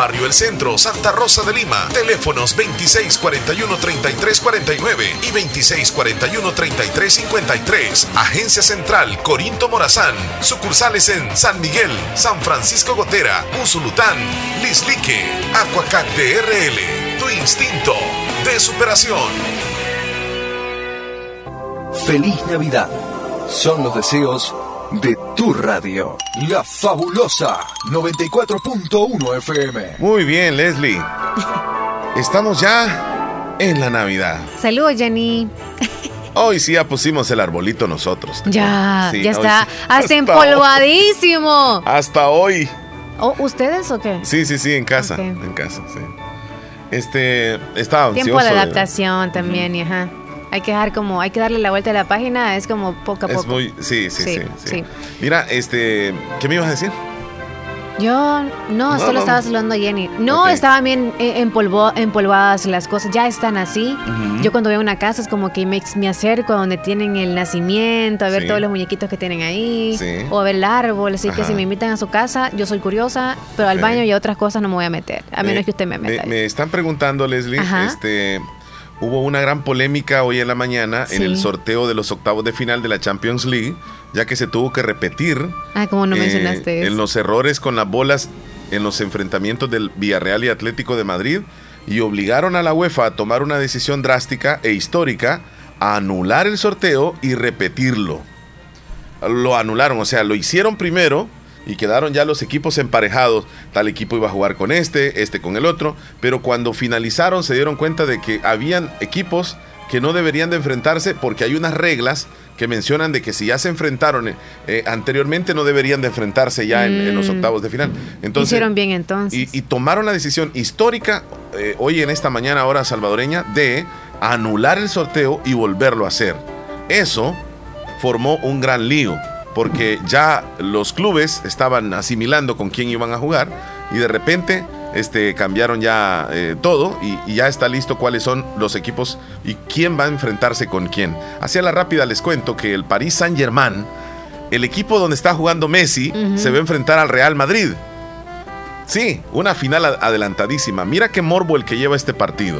Barrio El Centro, Santa Rosa de Lima. Teléfonos 2641-3349 y 2641-3353. Agencia Central Corinto Morazán. Sucursales en San Miguel, San Francisco Gotera, Usulután, Lislique, Aquacac DRL. Tu instinto de superación. Feliz Navidad. Son los deseos de tu radio. La fabulosa 94.1 FM. Muy bien, Leslie. Estamos ya en la Navidad. Saludos, Jenny. Hoy sí ya pusimos el arbolito nosotros. Ya, Sí, ya está. sí. Hasta empolvadísimo. Hasta hoy. ¿O ¿Ustedes o qué? Sí, sí, sí, en casa. En casa, sí. Este, estaba ansioso. Tiempo de de- adaptación también, y ajá. Hay que dejar como, hay que darle la vuelta a la página, es como poco a poco. Es muy, sí, sí, sí, Sí, sí, sí. Mira, este, ¿qué me ibas a decir? Yo no, No, solo no. estaba saludando a Jenny. No, Ok. estaban bien eh, empolvo- empolvadas las cosas, ya están así. Yo cuando veo una casa es como que me, me acerco a donde tienen el nacimiento, a ver Sí. todos los muñequitos que tienen ahí, Sí. o a ver el árbol. Así que Ajá. si me invitan a su casa, yo soy curiosa, pero al baño y a otras cosas no me voy a meter, a menos que usted me meta. Me, están preguntando, Leslie, Ajá. este, hubo una gran polémica hoy en la mañana en el sorteo de los octavos de final de la Champions League, ya que se tuvo que repetir Ah, como no eh, mencionaste en los errores con las bolas en los enfrentamientos del Villarreal y Atlético de Madrid y obligaron a la UEFA a tomar una decisión drástica e histórica a anular el sorteo y repetirlo. Lo anularon, o sea, lo hicieron primero y quedaron ya los equipos emparejados. Tal equipo iba a jugar con este, este con el otro, pero cuando finalizaron se dieron cuenta de que habían equipos que no deberían de enfrentarse porque hay unas reglas que mencionan de que si ya se enfrentaron eh, eh, anteriormente no deberían de enfrentarse ya en, en los Mm. octavos de final. Entonces, Hicieron bien entonces. y, y tomaron la decisión histórica eh, hoy en esta mañana hora salvadoreña de anular el sorteo y volverlo a hacer. Eso formó un gran lío porque ya los clubes estaban asimilando con quién iban a jugar y de repente este, cambiaron ya eh, todo y, y ya está listo cuáles son los equipos y quién va a enfrentarse con quién. Hacia la rápida les cuento que el Paris Saint Germain, el equipo donde está jugando Messi, se va a enfrentar al Real Madrid. Sí, una final adelantadísima. Mira qué morbo el que lleva este partido.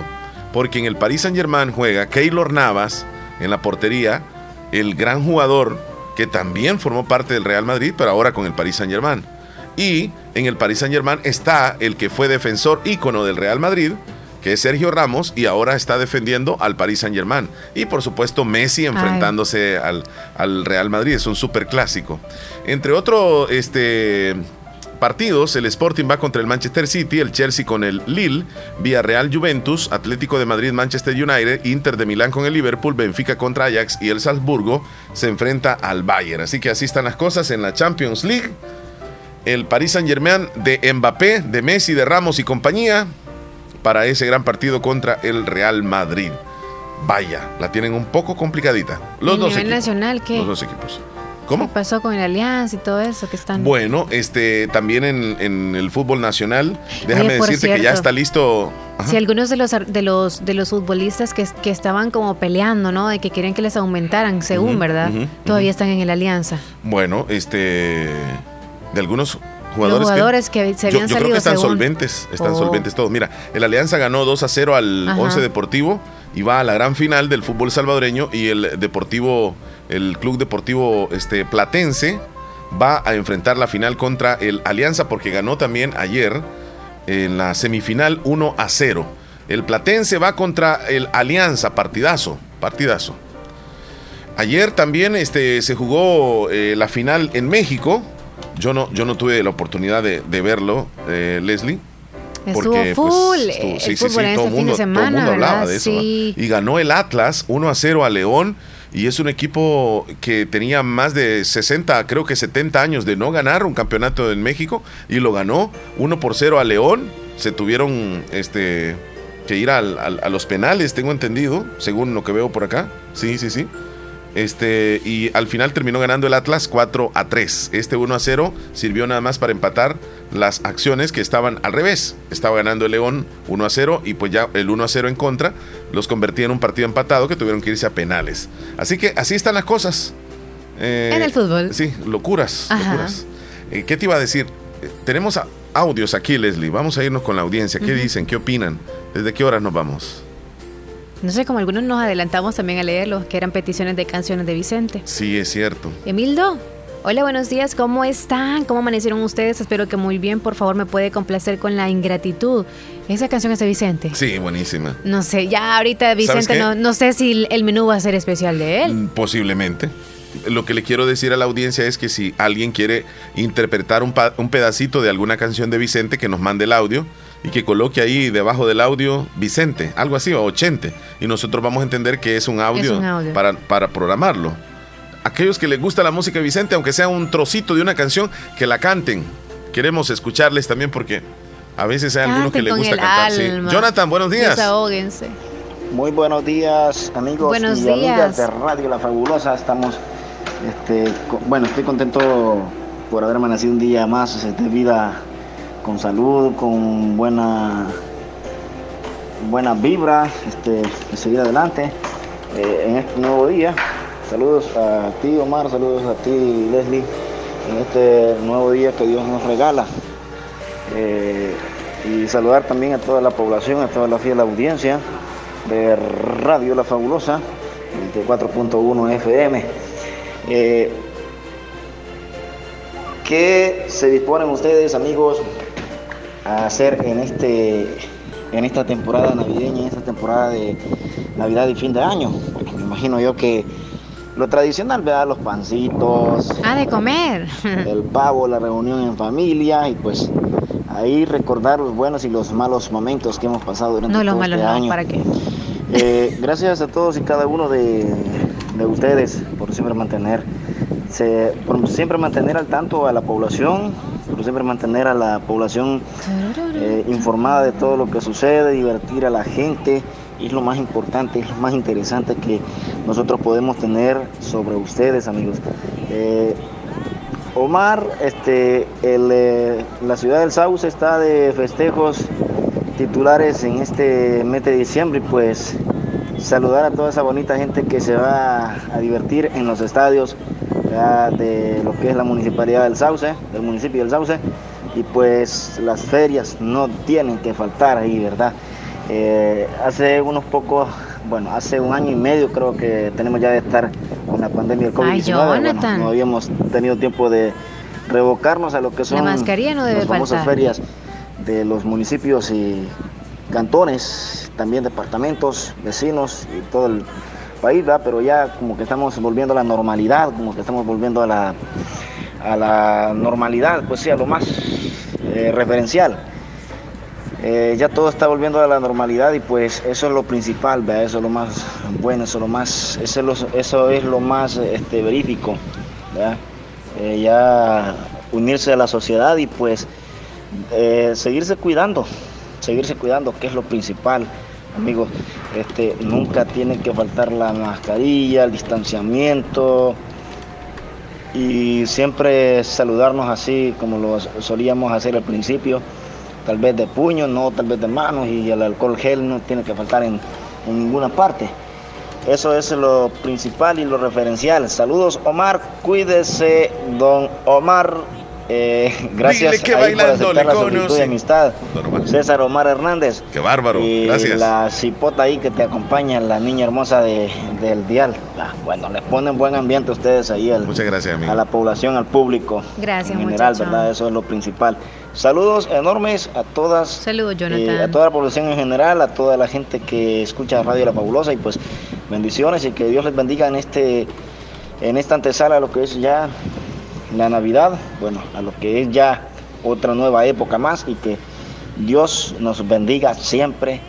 Porque en el Paris Saint Germain juega Keylor Navas en la portería, el gran jugador que también formó parte del Real Madrid, pero ahora con el Paris Saint Germain. Y en el Paris Saint Germain está el que fue defensor ícono del Real Madrid, que es Sergio Ramos, y ahora está defendiendo al Paris Saint Germain. Y por supuesto Messi enfrentándose al, al Real Madrid, es un super clásico. Entre otro este, partidos, el Sporting va contra el Manchester City, el Chelsea con el Lille, Villarreal Juventus, Atlético de Madrid Manchester United, Inter de Milán con el Liverpool, Benfica contra Ajax y el Salzburgo se enfrenta al Bayern. Así que así están las cosas en la Champions League. El Paris Saint-Germain de Mbappé, de Messi, de Ramos y compañía para ese gran partido contra el Real Madrid. Vaya, la tienen un poco complicadita. Los ¿Y dos nivel equipos. nacional qué? Los dos equipos. ¿Cómo? ¿Qué pasó con el Alianza y todo eso que están? Bueno, este también en, en el fútbol nacional, déjame Oye, decirte que ya está listo. Ajá. Si algunos de los de los de los futbolistas que, que estaban como peleando, ¿no? De que quieren que les aumentaran, según, ¿verdad? Todavía están en el Alianza. Bueno, este de algunos jugadores, Los jugadores que se yo, habían yo creo salido que están según. solventes, están Oh. solventes todos. Mira, el Alianza ganó 2 a 0 al Ajá. 11 Deportivo y va a la gran final del fútbol salvadoreño y el Deportivo el Club Deportivo este Platense va a enfrentar la final contra el Alianza porque ganó también ayer en la semifinal 1 a 0. El Platense va contra el Alianza, partidazo, partidazo. Ayer también este, se jugó eh, la final en México. Yo no, yo no tuve la oportunidad de, de verlo, eh, Leslie. Estuvo pues, full estuvo- el fútbol en todo este el fin de mundo, todo semana, mundo hablaba de eso. Sí. Y ganó el Atlas 1 a 0 a León. Y es un equipo que tenía más de 60, creo que 70 años de no ganar un campeonato en México. Y lo ganó 1 por 0 a León. Se tuvieron este, que ir al- al- a los penales, tengo entendido, según lo que veo por acá. Sí, sí, sí. Este, y al final terminó ganando el Atlas 4 a 3. Este 1 a 0 sirvió nada más para empatar las acciones que estaban al revés. Estaba ganando el León 1 a 0 y pues ya el 1 a 0 en contra los convertía en un partido empatado que tuvieron que irse a penales. Así que así están las cosas. Eh, En el fútbol. Sí, locuras, locuras. Eh, ¿Qué te iba a decir? Eh, tenemos audios aquí, Leslie. Vamos a irnos con la audiencia. ¿Qué dicen? ¿Qué opinan? ¿Desde qué horas nos vamos? No sé, como algunos nos adelantamos también a leerlos, que eran peticiones de canciones de Vicente. Sí, es cierto. Emildo, hola, buenos días, ¿cómo están? ¿Cómo amanecieron ustedes? Espero que muy bien, por favor, me puede complacer con la ingratitud. Esa canción es de Vicente. Sí, buenísima. No sé, ya ahorita Vicente, no, no sé si el menú va a ser especial de él. Mm, Posiblemente. Lo que le quiero decir a la audiencia es que si alguien quiere interpretar un, pa- un pedacito de alguna canción de Vicente, que nos mande el audio y que coloque ahí debajo del audio Vicente, algo así, o 80. Y nosotros vamos a entender que es un audio, un audio. Para, para programarlo. Aquellos que les gusta la música de Vicente, aunque sea un trocito de una canción, que la canten. Queremos escucharles también porque a veces hay algunos que les gusta cantar. sí. Jonathan, buenos días. Desahóguense. Muy buenos días, amigos Buenos y días. amigas de Radio La Fabulosa. Estamos, este, bueno, estoy contento por haber amanecido un día más de vida con salud, con buena, buena vibra, este, seguir adelante eh, en este nuevo día. Saludos a ti, Omar, saludos a ti, Leslie, en este nuevo día que Dios nos regala. Eh, y saludar también a toda la población, a toda la fiel audiencia de Radio La Fabulosa, 24.1 FM. Eh, ¿Qué se disponen ustedes, amigos, a hacer en, este, en esta temporada navideña, en esta temporada de Navidad y fin de año? Porque me imagino yo que lo tradicional, ¿verdad? Los pancitos, Ah, de comer. el pavo, la reunión en familia y pues ahí recordar los buenos y los malos momentos que hemos pasado durante No, los malos este no, año. ¿para qué? Eh, gracias a todos y cada uno de, de ustedes por siempre mantener, se- por siempre mantener al tanto a la población, por siempre mantener a la población eh, informada de todo lo que sucede, divertir a la gente, y es lo más importante, es lo más interesante que nosotros podemos tener sobre ustedes, amigos. Eh, Omar, este, el, eh, la ciudad del Sauce está de festejos titulares en este mes de diciembre y pues saludar a toda esa bonita gente que se va a divertir en los estadios de lo que es la municipalidad del Sauce, del municipio del Sauce y pues las ferias no tienen que faltar ahí, ¿verdad? Eh, hace unos pocos, bueno, hace un año y medio creo que tenemos ya de estar con la pandemia del COVID-19. Ay, Bueno, no habíamos tenido tiempo de revocarnos a lo que son mascarilla no debe las famosas faltar. ferias de los municipios y cantones, también departamentos, vecinos y todo el país, pero ya como que estamos volviendo a la normalidad, como que estamos volviendo a la, a la normalidad, pues sí, a lo más eh, referencial. Eh, ya todo está volviendo a la normalidad y pues eso es lo principal, ¿verdad? eso es lo más bueno, eso es lo más, eso es lo, eso es lo más este, verífico. Eh, ya unirse a la sociedad y pues seguirse cuidando, seguirse cuidando, que es lo principal, amigos. Este, nunca tiene que faltar la mascarilla, el distanciamiento y siempre saludarnos así como lo solíamos hacer al principio, tal vez de puño, no tal vez de manos y el alcohol gel no tiene que faltar en, en ninguna parte. Eso es lo principal y lo referencial. Saludos Omar, cuídese don Omar. Eh, gracias que ahí por aceptar la solicitud de amistad. César Omar Hernández. Qué bárbaro, Y gracias. la cipota ahí que te acompaña, la niña hermosa de, del dial. Ah, bueno, les ponen buen ambiente ustedes ahí al- Muchas gracias, amigo. a la población, al público. Gracias, en general, muchacho. ¿verdad? Eso es lo principal. Saludos enormes a todas. Saludos, eh, a toda la población en general, a toda la gente que escucha Radio La Fabulosa y pues bendiciones y que Dios les bendiga en este en esta antesala a lo que es ya la Navidad, bueno, a lo que es ya otra nueva época más y que Dios nos bendiga siempre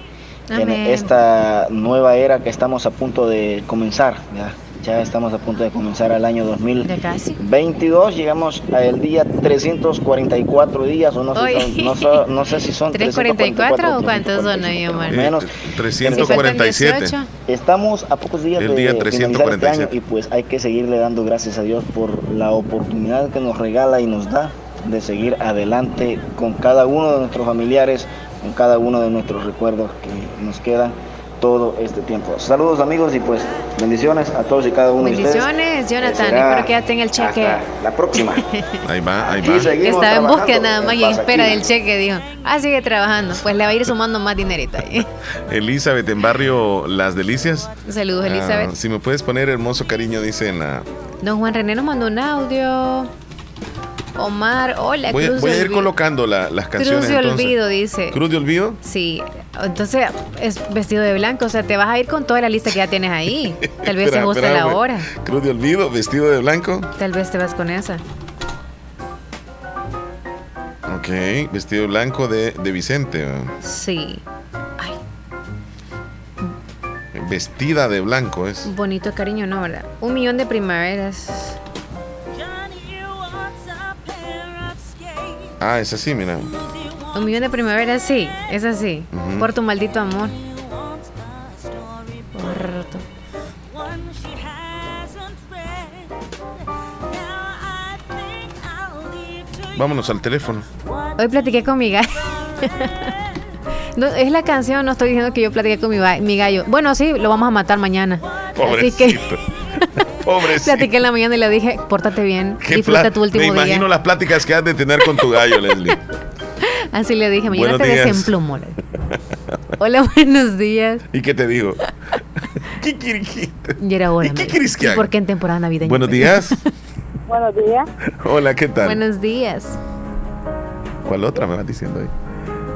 en esta nueva era que estamos a punto de comenzar. Ya, ya estamos a punto de comenzar el año 2022. Llegamos al día 344 días, o no sé, no, sé- no sé si son 344 o cuántos son ahí, Omar? menos. 347. Estamos a pocos días El de día finalizar este 347. año y pues hay que seguirle dando gracias a Dios por la oportunidad que nos regala y nos da de seguir adelante con cada uno de nuestros familiares, con cada uno de nuestros recuerdos que nos quedan todo este tiempo. Saludos amigos y pues bendiciones a todos y cada uno de ustedes. Bendiciones, Jonathan. Espero que ya tenga el cheque. hasta la próxima. Ahí va, ahí va. Estaba en búsqueda nada más y en espera del cheque, dijo. Ah, sigue trabajando. Pues le va a ir sumando más dinerito ahí. Elizabeth en barrio Las Delicias. Saludos, Elizabeth. Ah, si me puedes poner hermoso cariño, dice en la. Don Juan René nos mandó un audio. Omar, hola, Voy, Cruz voy a ir Olvido. colocando la- las canciones. Cruz de entonces. Olvido, dice. Cruz de Olvido. Sí, entonces es vestido de blanco, o sea, te vas a ir con toda la lista que ya tienes ahí. Tal vez te Espera, guste espera, la hora. Cruz de Olvido, vestido de blanco. Tal vez te vas con esa. Ok, vestido blanco de, de Vicente. Sí, Vestida de blanco es. bonito cariño, ¿no? ¿Verdad? Un millón de primaveras. Ah, es así, mira. Un millón de primaveras, sí, es así. Por tu maldito amor. Por tu- Vámonos al teléfono. Hoy platiqué con mi gallo. No, es la canción, no estoy diciendo que yo platiqué con mi, mi gallo. Bueno, sí, lo vamos a matar mañana. Así que Pobrecito. Platiqué en la mañana y le dije, pórtate bien, Qué disfruta tu último Me imagino día. las pláticas que has de tener con tu gallo, Leslie. Así le dije, mañana Buenos te desemplumo. Hola, buenos días. ¿Y qué te digo? Y era hora. ¿Y qué quieres que ¿Y haga? por qué en temporada navideña? Buenos días. Buenos días. Hola, ¿qué tal? Buenos días. ¿Cuál otra me vas diciendo ahí?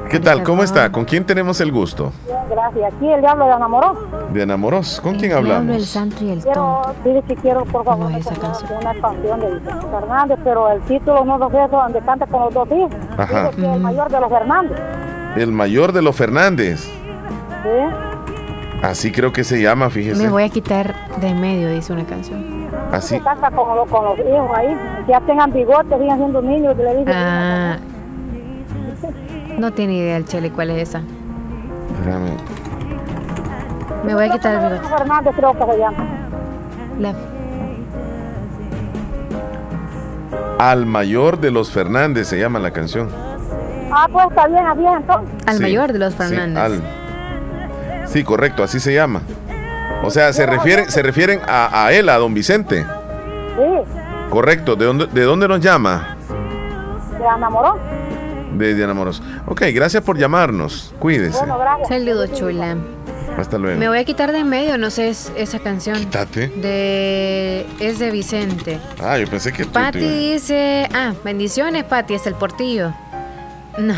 ¿Qué tal? ¿Cómo está? ¿Con quién tenemos el gusto? Bien, gracias. Aquí el diablo de enamoró. De enamoros. ¿Con quién El hablamos? santo y el Quiero, dile que quiero, por favor, que ponga una canción de Vicente Fernández, pero el título no lo sé, eso donde canta con los dos hijos. Ajá. Dice que el mayor de los Fernández. El mayor de los Fernández. ¿Sí? Así creo que se llama, fíjese. Me voy a quitar de en medio, dice una canción. Así. Que canta con, los- con los hijos ahí. Que ya tengan bigotes, sigan siendo niños. Le dice, Ah, no tiene idea el Chele cuál es esa. Espérame. Me voy a quitar el bigote. Fernández creo que se llama. La- Al mayor de los Fernández se llama la canción. Ah, pues está bien, bien entonces. al Sí, mayor de los sí, Fernández. al- Sí, correcto, así se llama. O sea, se refieren, se refieren a, a él, a don Vicente. Sí, Correcto. ¿De dónde, de dónde nos llama? se enamoró. De Diana Moros. Ok, gracias por llamarnos. Cuídese. Saludos, chula. Hasta luego. Me voy a quitar de en medio, no sé, es esa canción. Quítate. De. Es de Vicente. Ah, yo pensé que iba- dice. Ah, bendiciones, Patti, es el portillo. No.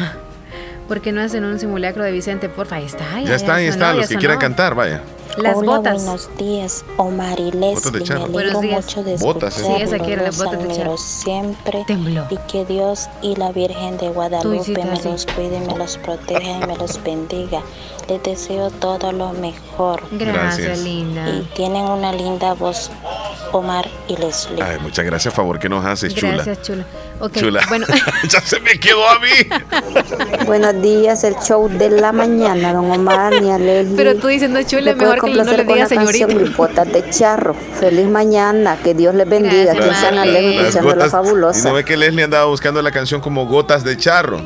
Porque no hacen un simulacro de Vicente, porfa. Ahí está. Ya está, ahí está. sonó, Los que quieran cantar, vaya. Las Hola, botas. buenos días, Omar y Leslie. Me Buenos alegro días. mucho de Botas, ¿eh? Sí, esa escucharlos, quiero, las los botas siempre Tembló. y que Dios y la Virgen de Guadalupe me sí. los cuide, me los proteja y me los bendiga. Les deseo todo lo mejor. Gracias, Gracias. linda. Y tienen una linda voz, Omar y Leslie. Ay, muchas gracias, favor, que nos haces, chula. Gracias, chula. Chula. bueno. ya se me quedó a mí. Buenos días, el show de la mañana, don Omar, ni a Leslie. Pero tú diciendo chula, ¿Me puede mejor que no le con digas la canción señorita. Mis botas de charro. Feliz mañana, que Dios les bendiga. Gracias, la gotas- Y no ve que Leslie andaba buscando la canción como gotas de charro.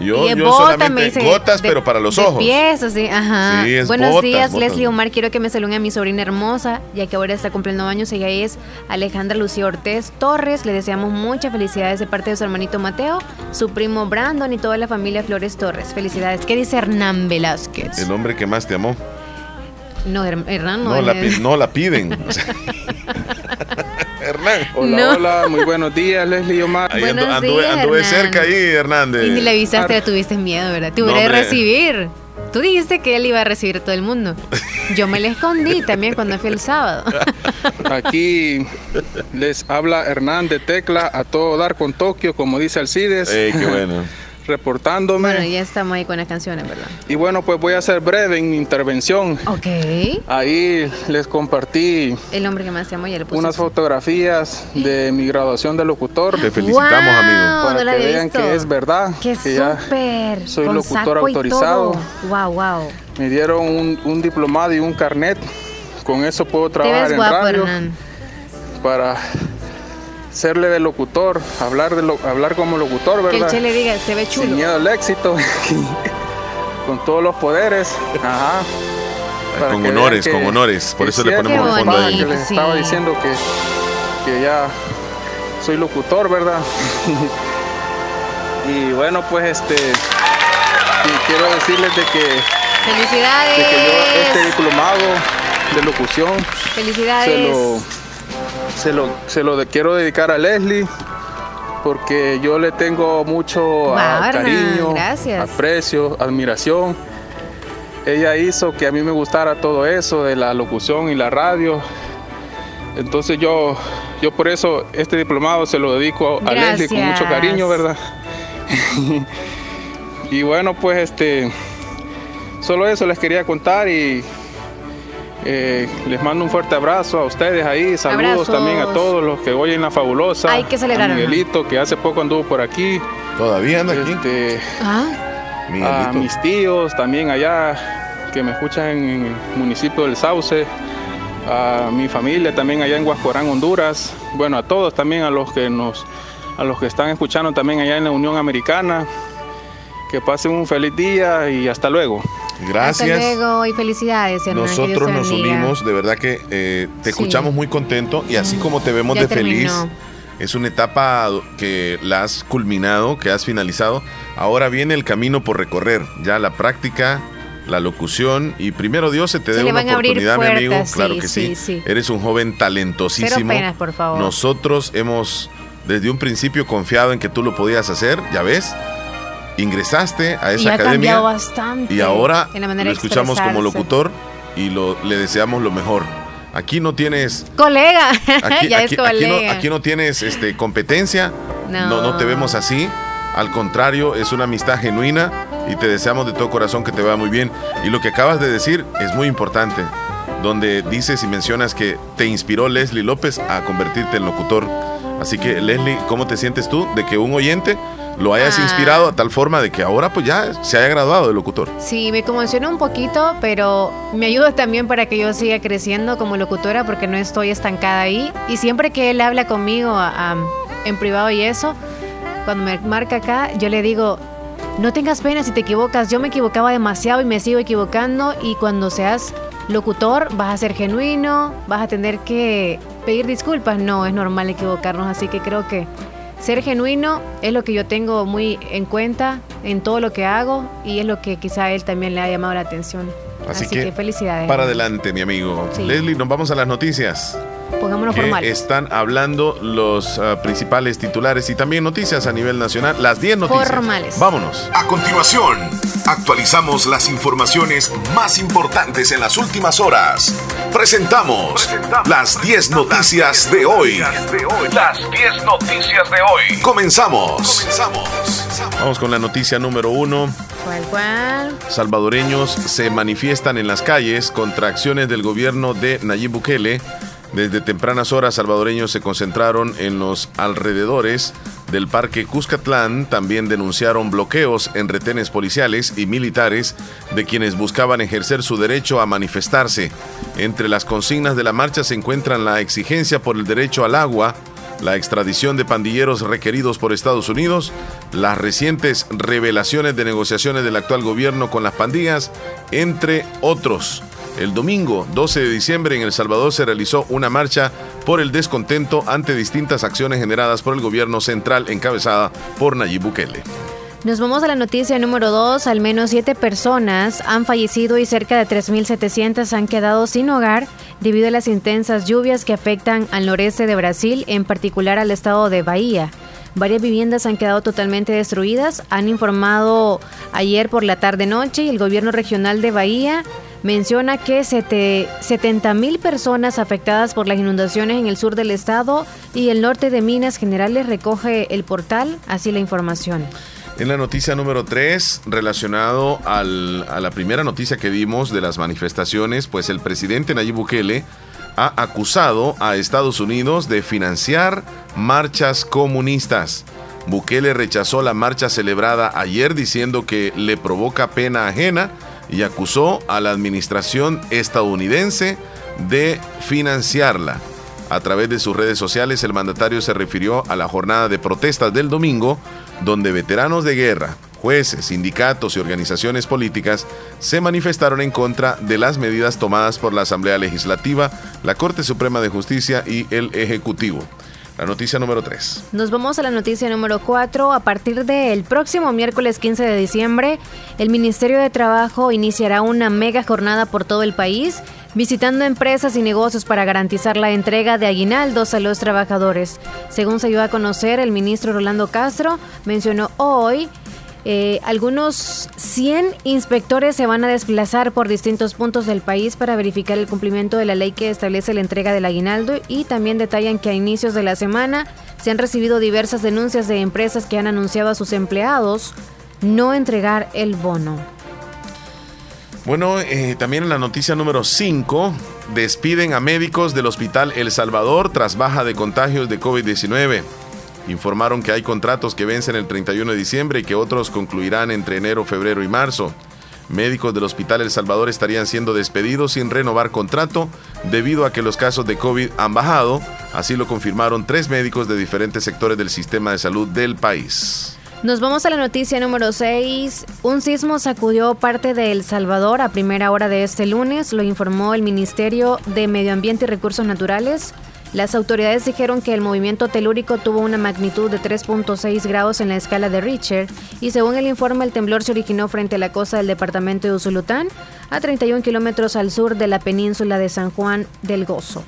Yo, Y yo bota, solamente me dice, gotas, de- pero para los de ojos. pies, así, ajá. Sí, es Buenos botas, días, botas. Leslie Omar. Quiero que me saluden a mi sobrina hermosa, ya que ahora está cumpliendo años. Ella es Alejandra Lucía Ortiz Torres. Le deseamos muchas felicidades de parte de su hermanito Mateo, su primo Brandon y toda la familia Flores Torres. Felicidades. ¿Qué dice Hernán Velázquez? El hombre que más te amó. No, Her- Hernán no. No, la, no la piden. Hola, No. hola, muy buenos días, Leslie y Omar. Ahí andu- Buenos anduve, días, anduve cerca ahí, Hernández. Y ni le avisaste, tuviste miedo, ¿verdad? Te No, hubiera de hombre. recibir. Tú dijiste que él iba a recibir a todo el mundo. Yo me le escondí también cuando fui el sábado. Aquí les habla Hernán de Tecla a todo dar con Tokio, como dice Alcides. Ey, qué bueno. Reportándome. Bueno, ya estamos ahí con las canciones, ¿verdad? Y bueno, pues voy a ser breve en mi intervención. Ok. Ahí les compartí El hombre que más te amo ya le puse. unas fotografías de mi graduación de locutor. Te felicitamos, Wow, amigo. Para no la que vean visto. que es verdad. ¡Qué que súper! soy Con locutor saco y autorizado. todo. Wow, wow. Me dieron un, un diplomado y un carnet. Con eso puedo Te trabajar ves en guapo, radio Hernán. para serle de locutor, hablar de lo- hablar como locutor, Que el ¿verdad? Che le diga, se ve Sin chulo. miedo al éxito, con todos los poderes. Ajá. Para Con honores, con honores. Por eso le ponemos el fondo ahí. que les Sí. estaba diciendo que, que ya soy locutor, ¿verdad? y bueno, pues este y quiero decirles de que, Felicidades. de que yo este diplomado de locución Felicidades. se lo, se lo, se lo de- quiero dedicar a Leslie porque yo le tengo mucho cariño, gracias. aprecio, admiración. Ella hizo que a mí me gustara todo eso de la locución y la radio. Entonces yo, yo por eso este diplomado se lo dedico a Leslie con mucho cariño, ¿verdad? y bueno, pues este, solo eso les quería contar y eh, les mando un fuerte abrazo a ustedes ahí, saludos Abrazos. también a todos los que oyen la fabulosa. Hay que celebrar, A. Miguelito, que hace poco anduvo por aquí. Todavía anda aquí. Este, Ah, a mis tíos también allá que me escuchan en el municipio del Sauce, a mi familia también allá en Huascorán, Honduras, bueno, a todos también a los que nos a los que están escuchando también allá en la Unión Americana. Que pasen un feliz día y hasta luego. Hasta Gracias. luego y felicidades, Hernán. Nosotros nos bendiga. unimos, de verdad que eh, te Sí. escuchamos muy contento y así como te vemos Ya de feliz, es una etapa que la has culminado, que has finalizado. Ahora viene el camino por recorrer, ya la práctica, la locución y primero Dios se te dé una oportunidad, mi amigo. Claro que sí. sí, sí. Eres un joven Cero talentosísimo. penas, por favor. Nosotros hemos desde un principio confiado en que tú lo podías hacer, ya ves. Ingresaste a y esa ha academia. cambiado bastante. Y ahora en la manera lo escuchamos como locutor y lo, le deseamos lo mejor. Aquí no tienes. Colega, Aquí, ya aquí- es aquí no, colega. aquí no tienes este, competencia. No. No. no. te vemos así. Al contrario, es una amistad genuina y te deseamos de todo corazón que te vaya muy bien. Y lo que acabas de decir es muy importante. Donde dices y mencionas que te inspiró Leslie López a convertirte en locutor. Así que, Leslie, ¿cómo te sientes tú de que un oyente lo hayas Ah. inspirado a tal forma de que ahora pues ya se haya graduado de locutor? Sí, me conmocionó un poquito, pero me ayuda también para que yo siga creciendo como locutora porque no estoy estancada ahí. Y siempre que él habla conmigo en privado y eso, cuando me marca acá, yo le digo, no tengas pena si te equivocas. Yo me equivocaba demasiado y me sigo equivocando y cuando seas locutor vas a ser genuino, vas a tener que pedir disculpas. No, es normal equivocarnos, así que creo que ser genuino es lo que yo tengo muy en cuenta en todo lo que hago y es lo que quizá a él también le ha llamado la atención. Así, Así, que, que, felicidades. Para adelante, mi amigo. Sí. Leslie, nos vamos a las noticias. Pongámonos que formales. están hablando los ah, principales titulares y también noticias a nivel nacional. Las 10 noticias. Formales. Vámonos. A continuación, Actualizamos las informaciones más importantes en las últimas horas. Presentamos las 10 noticias de hoy. Las 10 noticias de hoy. Comenzamos. Vamos con la noticia número uno. ¿Cuál, cuál? Salvadoreños se manifiestan en las calles contra acciones del gobierno de Nayib Bukele. Desde tempranas horas, salvadoreños se concentraron en los alrededores del Parque Cuscatlán. También denunciaron bloqueos en retenes policiales y militares de quienes buscaban ejercer su derecho a manifestarse. Entre las consignas de la marcha se encuentran la exigencia por el derecho al agua, la extradición de pandilleros requeridos por Estados Unidos, las recientes revelaciones de negociaciones del actual gobierno con las pandillas, entre otros. El domingo 12 de diciembre en El Salvador se realizó una marcha por el descontento ante distintas acciones generadas por el gobierno central encabezada por Nayib Bukele. Nos vamos a la noticia número 2. Al menos siete personas han fallecido y cerca de 3.700 han quedado sin hogar debido a las intensas lluvias que afectan al noreste de Brasil, en particular al estado de Bahía. Varias viviendas han quedado totalmente destruidas, han informado ayer por la tarde-noche y el gobierno regional de Bahía menciona que 70 mil personas afectadas por las inundaciones en el sur del estado y el norte de Minas Generales recoge el portal, así la información. En la noticia número 3, relacionado al- a la primera noticia que dimos de las manifestaciones, pues el presidente Nayib Bukele ha acusado a Estados Unidos de financiar marchas comunistas. Bukele rechazó la marcha celebrada ayer diciendo que le provoca pena ajena y acusó a la administración estadounidense de financiarla. A través de sus redes sociales, el mandatario se refirió a la jornada de protestas del domingo, donde veteranos de guerra, jueces, sindicatos y organizaciones políticas se manifestaron en contra de las medidas tomadas por la Asamblea Legislativa, la Corte Suprema de Justicia y el Ejecutivo. La noticia número 3. Nos vamos a la noticia número 4. A partir del próximo miércoles 15 de diciembre, el Ministerio de Trabajo iniciará una mega jornada por todo el país, visitando empresas y negocios para garantizar la entrega de aguinaldos a los trabajadores. Según se dio a conocer, el ministro Rolando Castro mencionó hoy eh, algunos 100 inspectores se van a desplazar por distintos puntos del país para verificar el cumplimiento de la ley que establece la entrega del aguinaldo y también detallan que a inicios de la semana se han recibido diversas denuncias de empresas que han anunciado a sus empleados no entregar el bono. Bueno, eh, también en la noticia número 5, despiden a médicos del Hospital El Salvador tras baja de contagios de COVID-19. Informaron que hay contratos que vencen el 31 de diciembre y que otros concluirán entre enero, febrero y marzo. Médicos del Hospital El Salvador estarían siendo despedidos sin renovar contrato debido a que los casos de COVID han bajado. Así lo confirmaron tres médicos de diferentes sectores del sistema de salud del país. Nos vamos a la noticia número 6. Un sismo sacudió parte de El Salvador a primera hora de este lunes, lo informó el Ministerio de Medio Ambiente y Recursos Naturales. Las autoridades dijeron que el movimiento telúrico tuvo una magnitud de 3.6 grados en la escala de Richter y según el informe el temblor se originó frente a la costa del departamento de Usulután, a 31 kilómetros al sur de la península de San Juan del Gozo.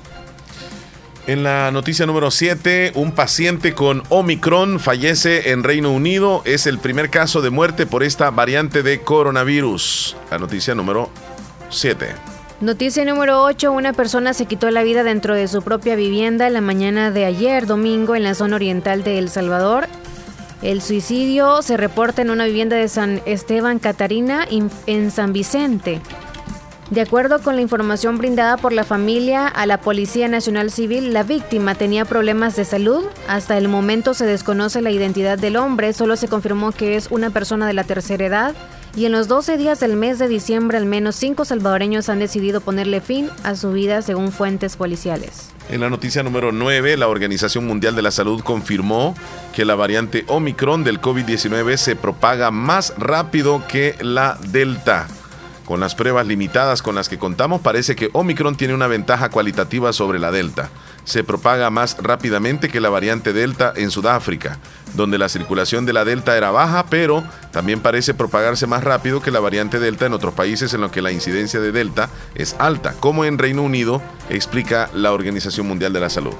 En la noticia número 7, un paciente con Omicron fallece en Reino Unido. Es el primer caso de muerte por esta variante de coronavirus. La noticia número 7. Noticia número 8. Una persona se quitó la vida dentro de su propia vivienda la mañana de ayer, domingo, en la zona oriental de El Salvador. El suicidio se reporta en una vivienda de San Esteban Catarina in- en San Vicente. De acuerdo con la información brindada por la familia a la Policía Nacional Civil, la víctima tenía problemas de salud. Hasta el momento se desconoce la identidad del hombre, solo se confirmó que es una persona de la tercera edad. Y en los 12 días del mes de diciembre, al menos cinco salvadoreños han decidido ponerle fin a su vida según fuentes policiales. En la noticia número 9, la Organización Mundial de la Salud confirmó que la variante Omicron del COVID-19 se propaga más rápido que la Delta. Con las pruebas limitadas con las que contamos, parece que Omicron tiene una ventaja cualitativa sobre la Delta. Se propaga más rápidamente que la variante Delta en Sudáfrica, donde la circulación de la Delta era baja, pero también parece propagarse más rápido que la variante Delta en otros países en los que la incidencia de Delta es alta, como en Reino Unido, explica la Organización Mundial de la Salud.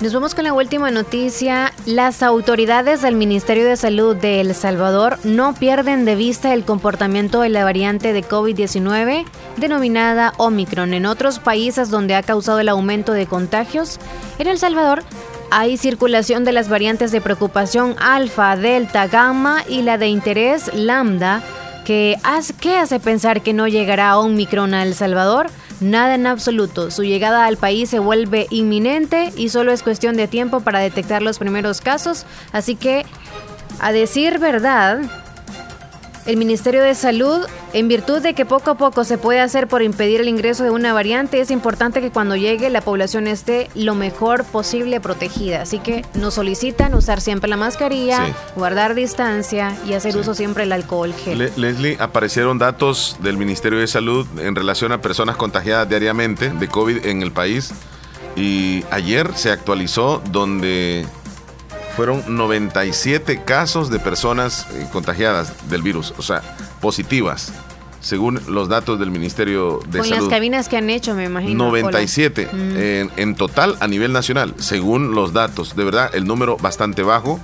Nos vamos con la última noticia. Las autoridades del Ministerio de Salud de El Salvador no pierden de vista el comportamiento de la variante de COVID-19 denominada Omicron en otros países donde ha causado el aumento de contagios. En El Salvador hay circulación de las variantes de preocupación alfa, delta, gamma y la de interés lambda que hace, ¿qué hace pensar que no llegará Omicron a El Salvador? Nada en absoluto. Su llegada al país se vuelve inminente y solo es cuestión de tiempo para detectar los primeros casos. Así que, a decir verdad, el Ministerio de Salud, en virtud de que poco a poco se puede hacer por impedir el ingreso de una variante, es importante que cuando llegue la población esté lo mejor posible protegida. Así que nos solicitan usar siempre la mascarilla, Sí. guardar distancia y hacer uso siempre del alcohol gel. Le- Leslie, aparecieron datos del Ministerio de Salud en relación a personas contagiadas diariamente de COVID en el país. Y ayer se actualizó donde fueron 97 casos de personas eh, contagiadas del virus, o sea, positivas, según los datos del Ministerio de Con las Salud. cabinas que han hecho, me imagino. 97 Hola. Mm. en, en total a nivel nacional, según los datos. De verdad, el número bastante bajo.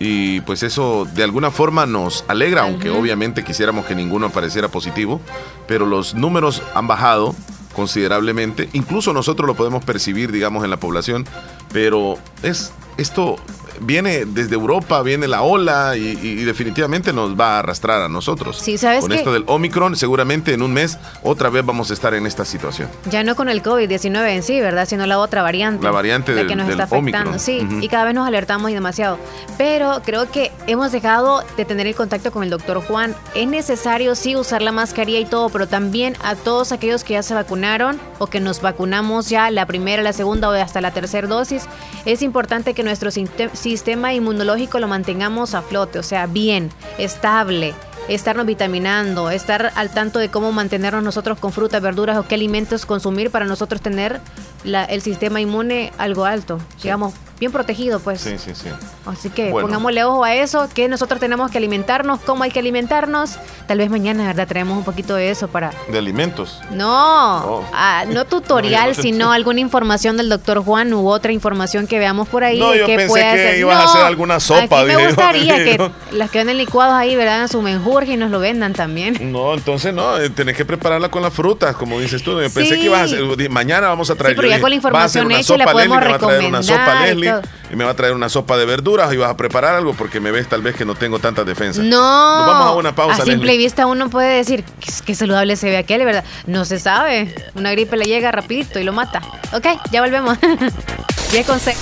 Y pues eso de alguna forma nos alegra, aunque obviamente quisiéramos que ninguno apareciera positivo, pero los números han bajado considerablemente. Incluso nosotros lo podemos percibir, digamos, en la población, pero es esto viene desde Europa, viene la ola y, definitivamente nos va a arrastrar a nosotros. Sí, ¿sabes Con esto del Omicron, seguramente en un mes otra vez vamos a estar en esta situación. Ya no con el COVID-19 en sí, ¿verdad? Sino la otra variante. La variante la del- que nos del está afectando. Omicron. Sí, y cada vez nos alertamos y demasiado. Pero creo que hemos dejado de tener el contacto con el doctor Juan. Es necesario, sí, usar la mascarilla y todo, pero también a todos aquellos que ya se vacunaron o que nos vacunamos ya la primera, la segunda o hasta la tercera dosis, es importante que nuestro sinte- sistema inmunológico lo mantengamos a flote, o sea, bien, estable estarnos vitaminando, estar al tanto de cómo mantenernos nosotros con frutas, verduras o qué alimentos consumir para nosotros tener la- el sistema inmune algo alto, digamos, bien protegido, pues. Sí, sí, sí. Así que Bueno. pongámosle ojo a eso, que nosotros tenemos que alimentarnos, cómo hay que alimentarnos. Tal vez mañana, ¿verdad? Traemos un poquito de eso para... De alimentos. No, Oh. ah, no tutorial, No, sino alguna información del doctor Juan u otra información que veamos por ahí. No, de yo qué pensé puede que hacer. ibas a hacer alguna sopa, Aquí me gustaría que las que venden licuados ahí, ¿verdad? En su y nos lo vendan también. No, entonces no, eh, tenés que prepararla con las frutas, como dices tú. Yo Pensé Sí. que ibas a hacer, mañana vamos a traer. Sí, pero ya con la "Va a hacer información una hecha, le sopa podemos Leslie, me va a traer una sopa y Leslie todo. y me va a traer una sopa de verduras y vas a preparar algo porque me ves tal vez que no tengo tantas defensas. No. Nos vamos a una pausa, A simple Leslie. vista uno puede decir que, saludable se ve aquel, ¿verdad? No se sabe. Una gripe le llega rapidito y lo mata. Ok, ya volvemos. ya con se-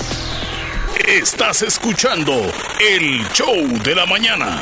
Estás escuchando el show de la mañana.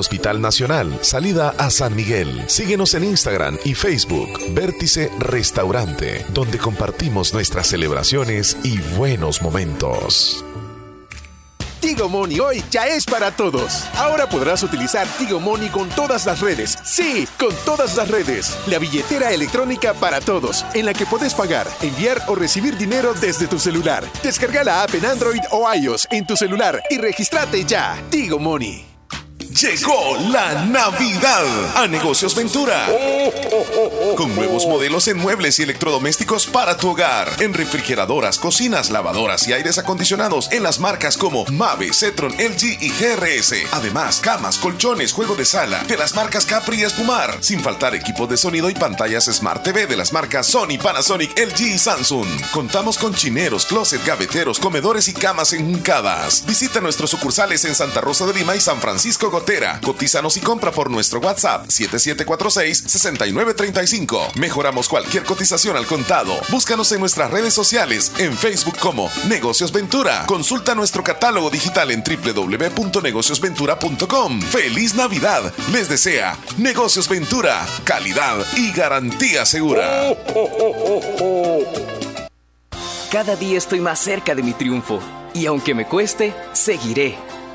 Hospital Nacional, salida a San Miguel. Síguenos en Instagram y Facebook, Vértice Restaurante, donde compartimos nuestras celebraciones y buenos momentos. Tigo Money hoy ya es para todos. Ahora podrás utilizar Tigo Money con todas las redes. Sí, con todas las redes. La billetera electrónica para todos, en la que puedes pagar, enviar o recibir dinero desde tu celular. Descarga la app en Android o iOS en tu celular y regístrate ya. Tigo Money. Llegó la Navidad a Negocios Ventura. Con nuevos modelos en muebles y electrodomésticos para tu hogar. En refrigeradoras, cocinas, lavadoras y aires acondicionados en las marcas como Mave, Cetron, LG y GRS. Además, camas, colchones, juego de sala de las marcas Capri y Espumar. Sin faltar equipos de sonido y pantallas Smart TV de las marcas Sony, Panasonic, LG y Samsung. Contamos con chineros, closet, gaveteros, comedores y camas enjuncadas. Visita nuestros sucursales en Santa Rosa de Lima y San Francisco Cotízanos y compra por nuestro WhatsApp 7746-6935. Mejoramos cualquier cotización al contado. Búscanos en nuestras redes sociales, en Facebook como Negocios Ventura. Consulta nuestro catálogo digital en www.negociosventura.com. ¡Feliz Navidad! Les desea Negocios Ventura, calidad y garantía segura. cada día estoy más cerca de mi triunfo. Y aunque me cueste, seguiré.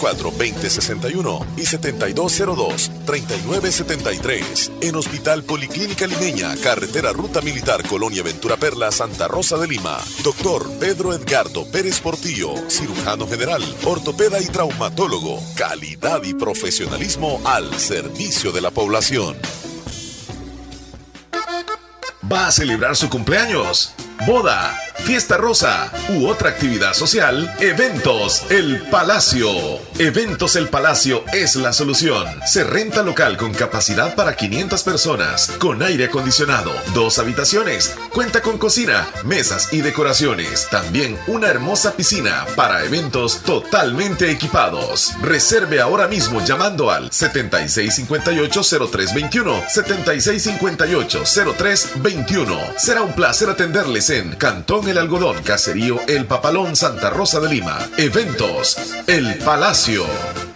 2061 y 7202-3973. En Hospital Policlínica Limeña, Carretera Ruta Militar Colonia Ventura Perla, Santa Rosa de Lima. Doctor Pedro Edgardo Pérez Portillo, cirujano general, ortopeda y traumatólogo. Calidad y profesionalismo al servicio de la población. ¿Va a celebrar su cumpleaños? boda, fiesta rosa u otra actividad social, Eventos El Palacio. Eventos El Palacio es la solución. Se renta local con capacidad para 500 personas, con aire acondicionado, dos habitaciones, cuenta con cocina, mesas y decoraciones. También una hermosa piscina para eventos totalmente equipados. Reserve ahora mismo llamando al 7658-0321. 7658-0321. Será un placer atenderles en Cantón El Algodón, Caserío El Papalón, Santa Rosa de Lima. Eventos, El Palacio. 哦。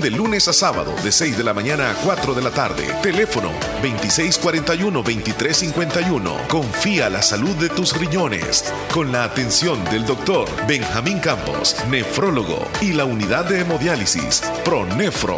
de lunes a sábado de 6 de la mañana a 4 de la tarde. Teléfono 2641-2351. Confía la salud de tus riñones con la atención del doctor Benjamín Campos, nefrólogo y la unidad de hemodiálisis Pronefro.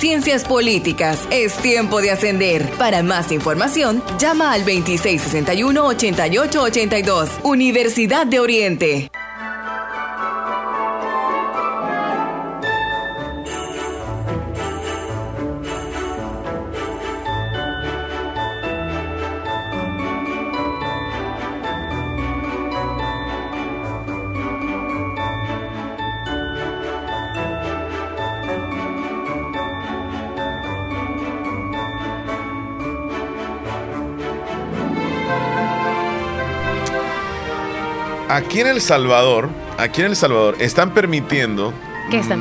Ciencias Políticas. Es tiempo de ascender. Para más información, llama al 2660 8882 Universidad de Oriente. Aquí en El Salvador, aquí en El Salvador están permitiendo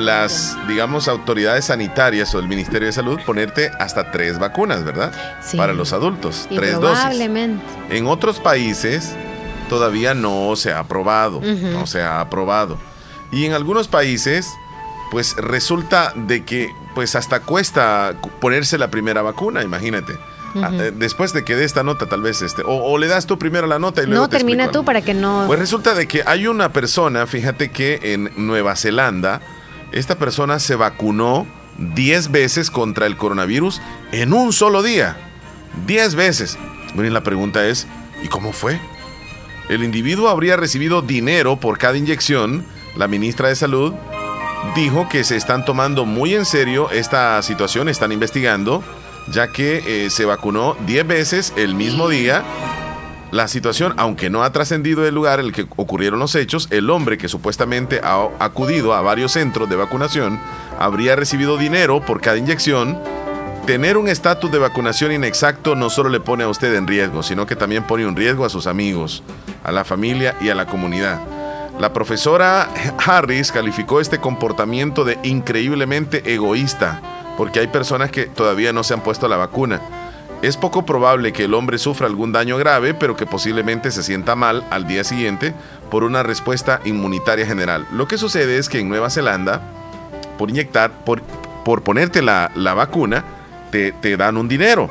las, digamos, autoridades sanitarias o el Ministerio de Salud ponerte hasta tres vacunas, ¿verdad? Sí. Para los adultos, Y tres dosis. probablemente. En otros países todavía no se ha aprobado, no se ha aprobado. Y en algunos países, pues resulta de que, pues hasta cuesta cu- ponerse la primera vacuna, imagínate. Ah, eh, Después de que dé esta nota, tal vez, este, o, o le das tú primero la nota y luego No, te termina explico. tú para que no... Pues resulta de que hay una persona, fíjate que en Nueva Zelanda, esta persona se vacunó 10 veces contra el coronavirus en un solo día. 10 veces. Bueno, y la pregunta es, ¿y cómo fue? El individuo habría recibido dinero por cada inyección. La ministra de Salud dijo que se están tomando muy en serio esta situación, están investigando, ya que eh, se vacunó 10 veces el mismo día. La situación, aunque no ha trascendido el lugar en el que ocurrieron los hechos, el hombre que supuestamente ha acudido a varios centros de vacunación habría recibido dinero por cada inyección. Tener un estatus de vacunación inexacto no solo le pone a usted en riesgo, sino que también pone en riesgo a sus amigos, a la familia y a la comunidad. La profesora Harris calificó este comportamiento de increíblemente egoísta, porque hay personas que todavía no se han puesto la vacuna. Es poco probable que el hombre sufra algún daño grave, pero que posiblemente se sienta mal al día siguiente por una respuesta inmunitaria general. Lo que sucede es que en Nueva Zelanda, por inyectar, por, por ponerte la, la vacuna, te, te dan un dinero.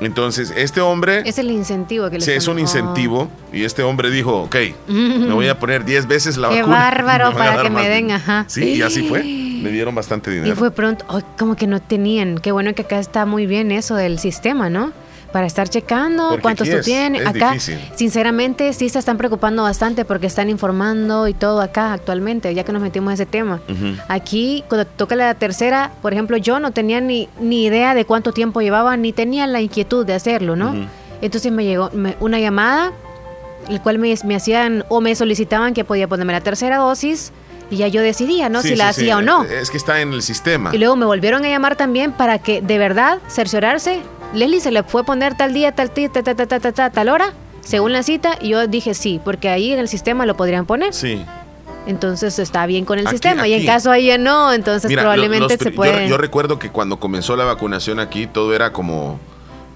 Entonces, este hombre... Es el incentivo que le Sí, es un incentivo. Y este hombre dijo, ok, me voy a poner 10 veces la Qué vacuna. bárbaro van a para que me den, dinero". ajá. Sí, y así fue. Le dieron bastante Y dinero. fue pronto, ay, como que no tenían. Qué bueno que acá está muy bien eso del sistema, ¿no? Para estar checando Porque cuántos tú es- tienes. es acá, difícil. sinceramente, sí se están preocupando bastante porque están informando y todo acá actualmente, ya que nos metimos en ese tema. Aquí, cuando toca la tercera, por ejemplo, yo no tenía ni, ni idea de cuánto tiempo llevaba, ni tenía la inquietud de hacerlo, ¿no? Entonces me llegó me- una llamada, el cual me, me hacían o me solicitaban que podía ponerme la tercera dosis y ya yo decidía, ¿no? Sí, si la sí. hacía o no. Es que está en el sistema. Y luego me volvieron a llamar también para que de verdad cerciorarse. Leslie se le fue a poner tal día, tal día, tal, tal, tal, tal, tal, tal, tal hora, según la cita, y yo dije sí, porque ahí en el sistema lo podrían poner. Sí. Entonces está bien con el Aquí- sistema. Y en caso ahí ya no, entonces Mira, probablemente los se puede. Yo, yo recuerdo que cuando comenzó la vacunación aquí todo era como,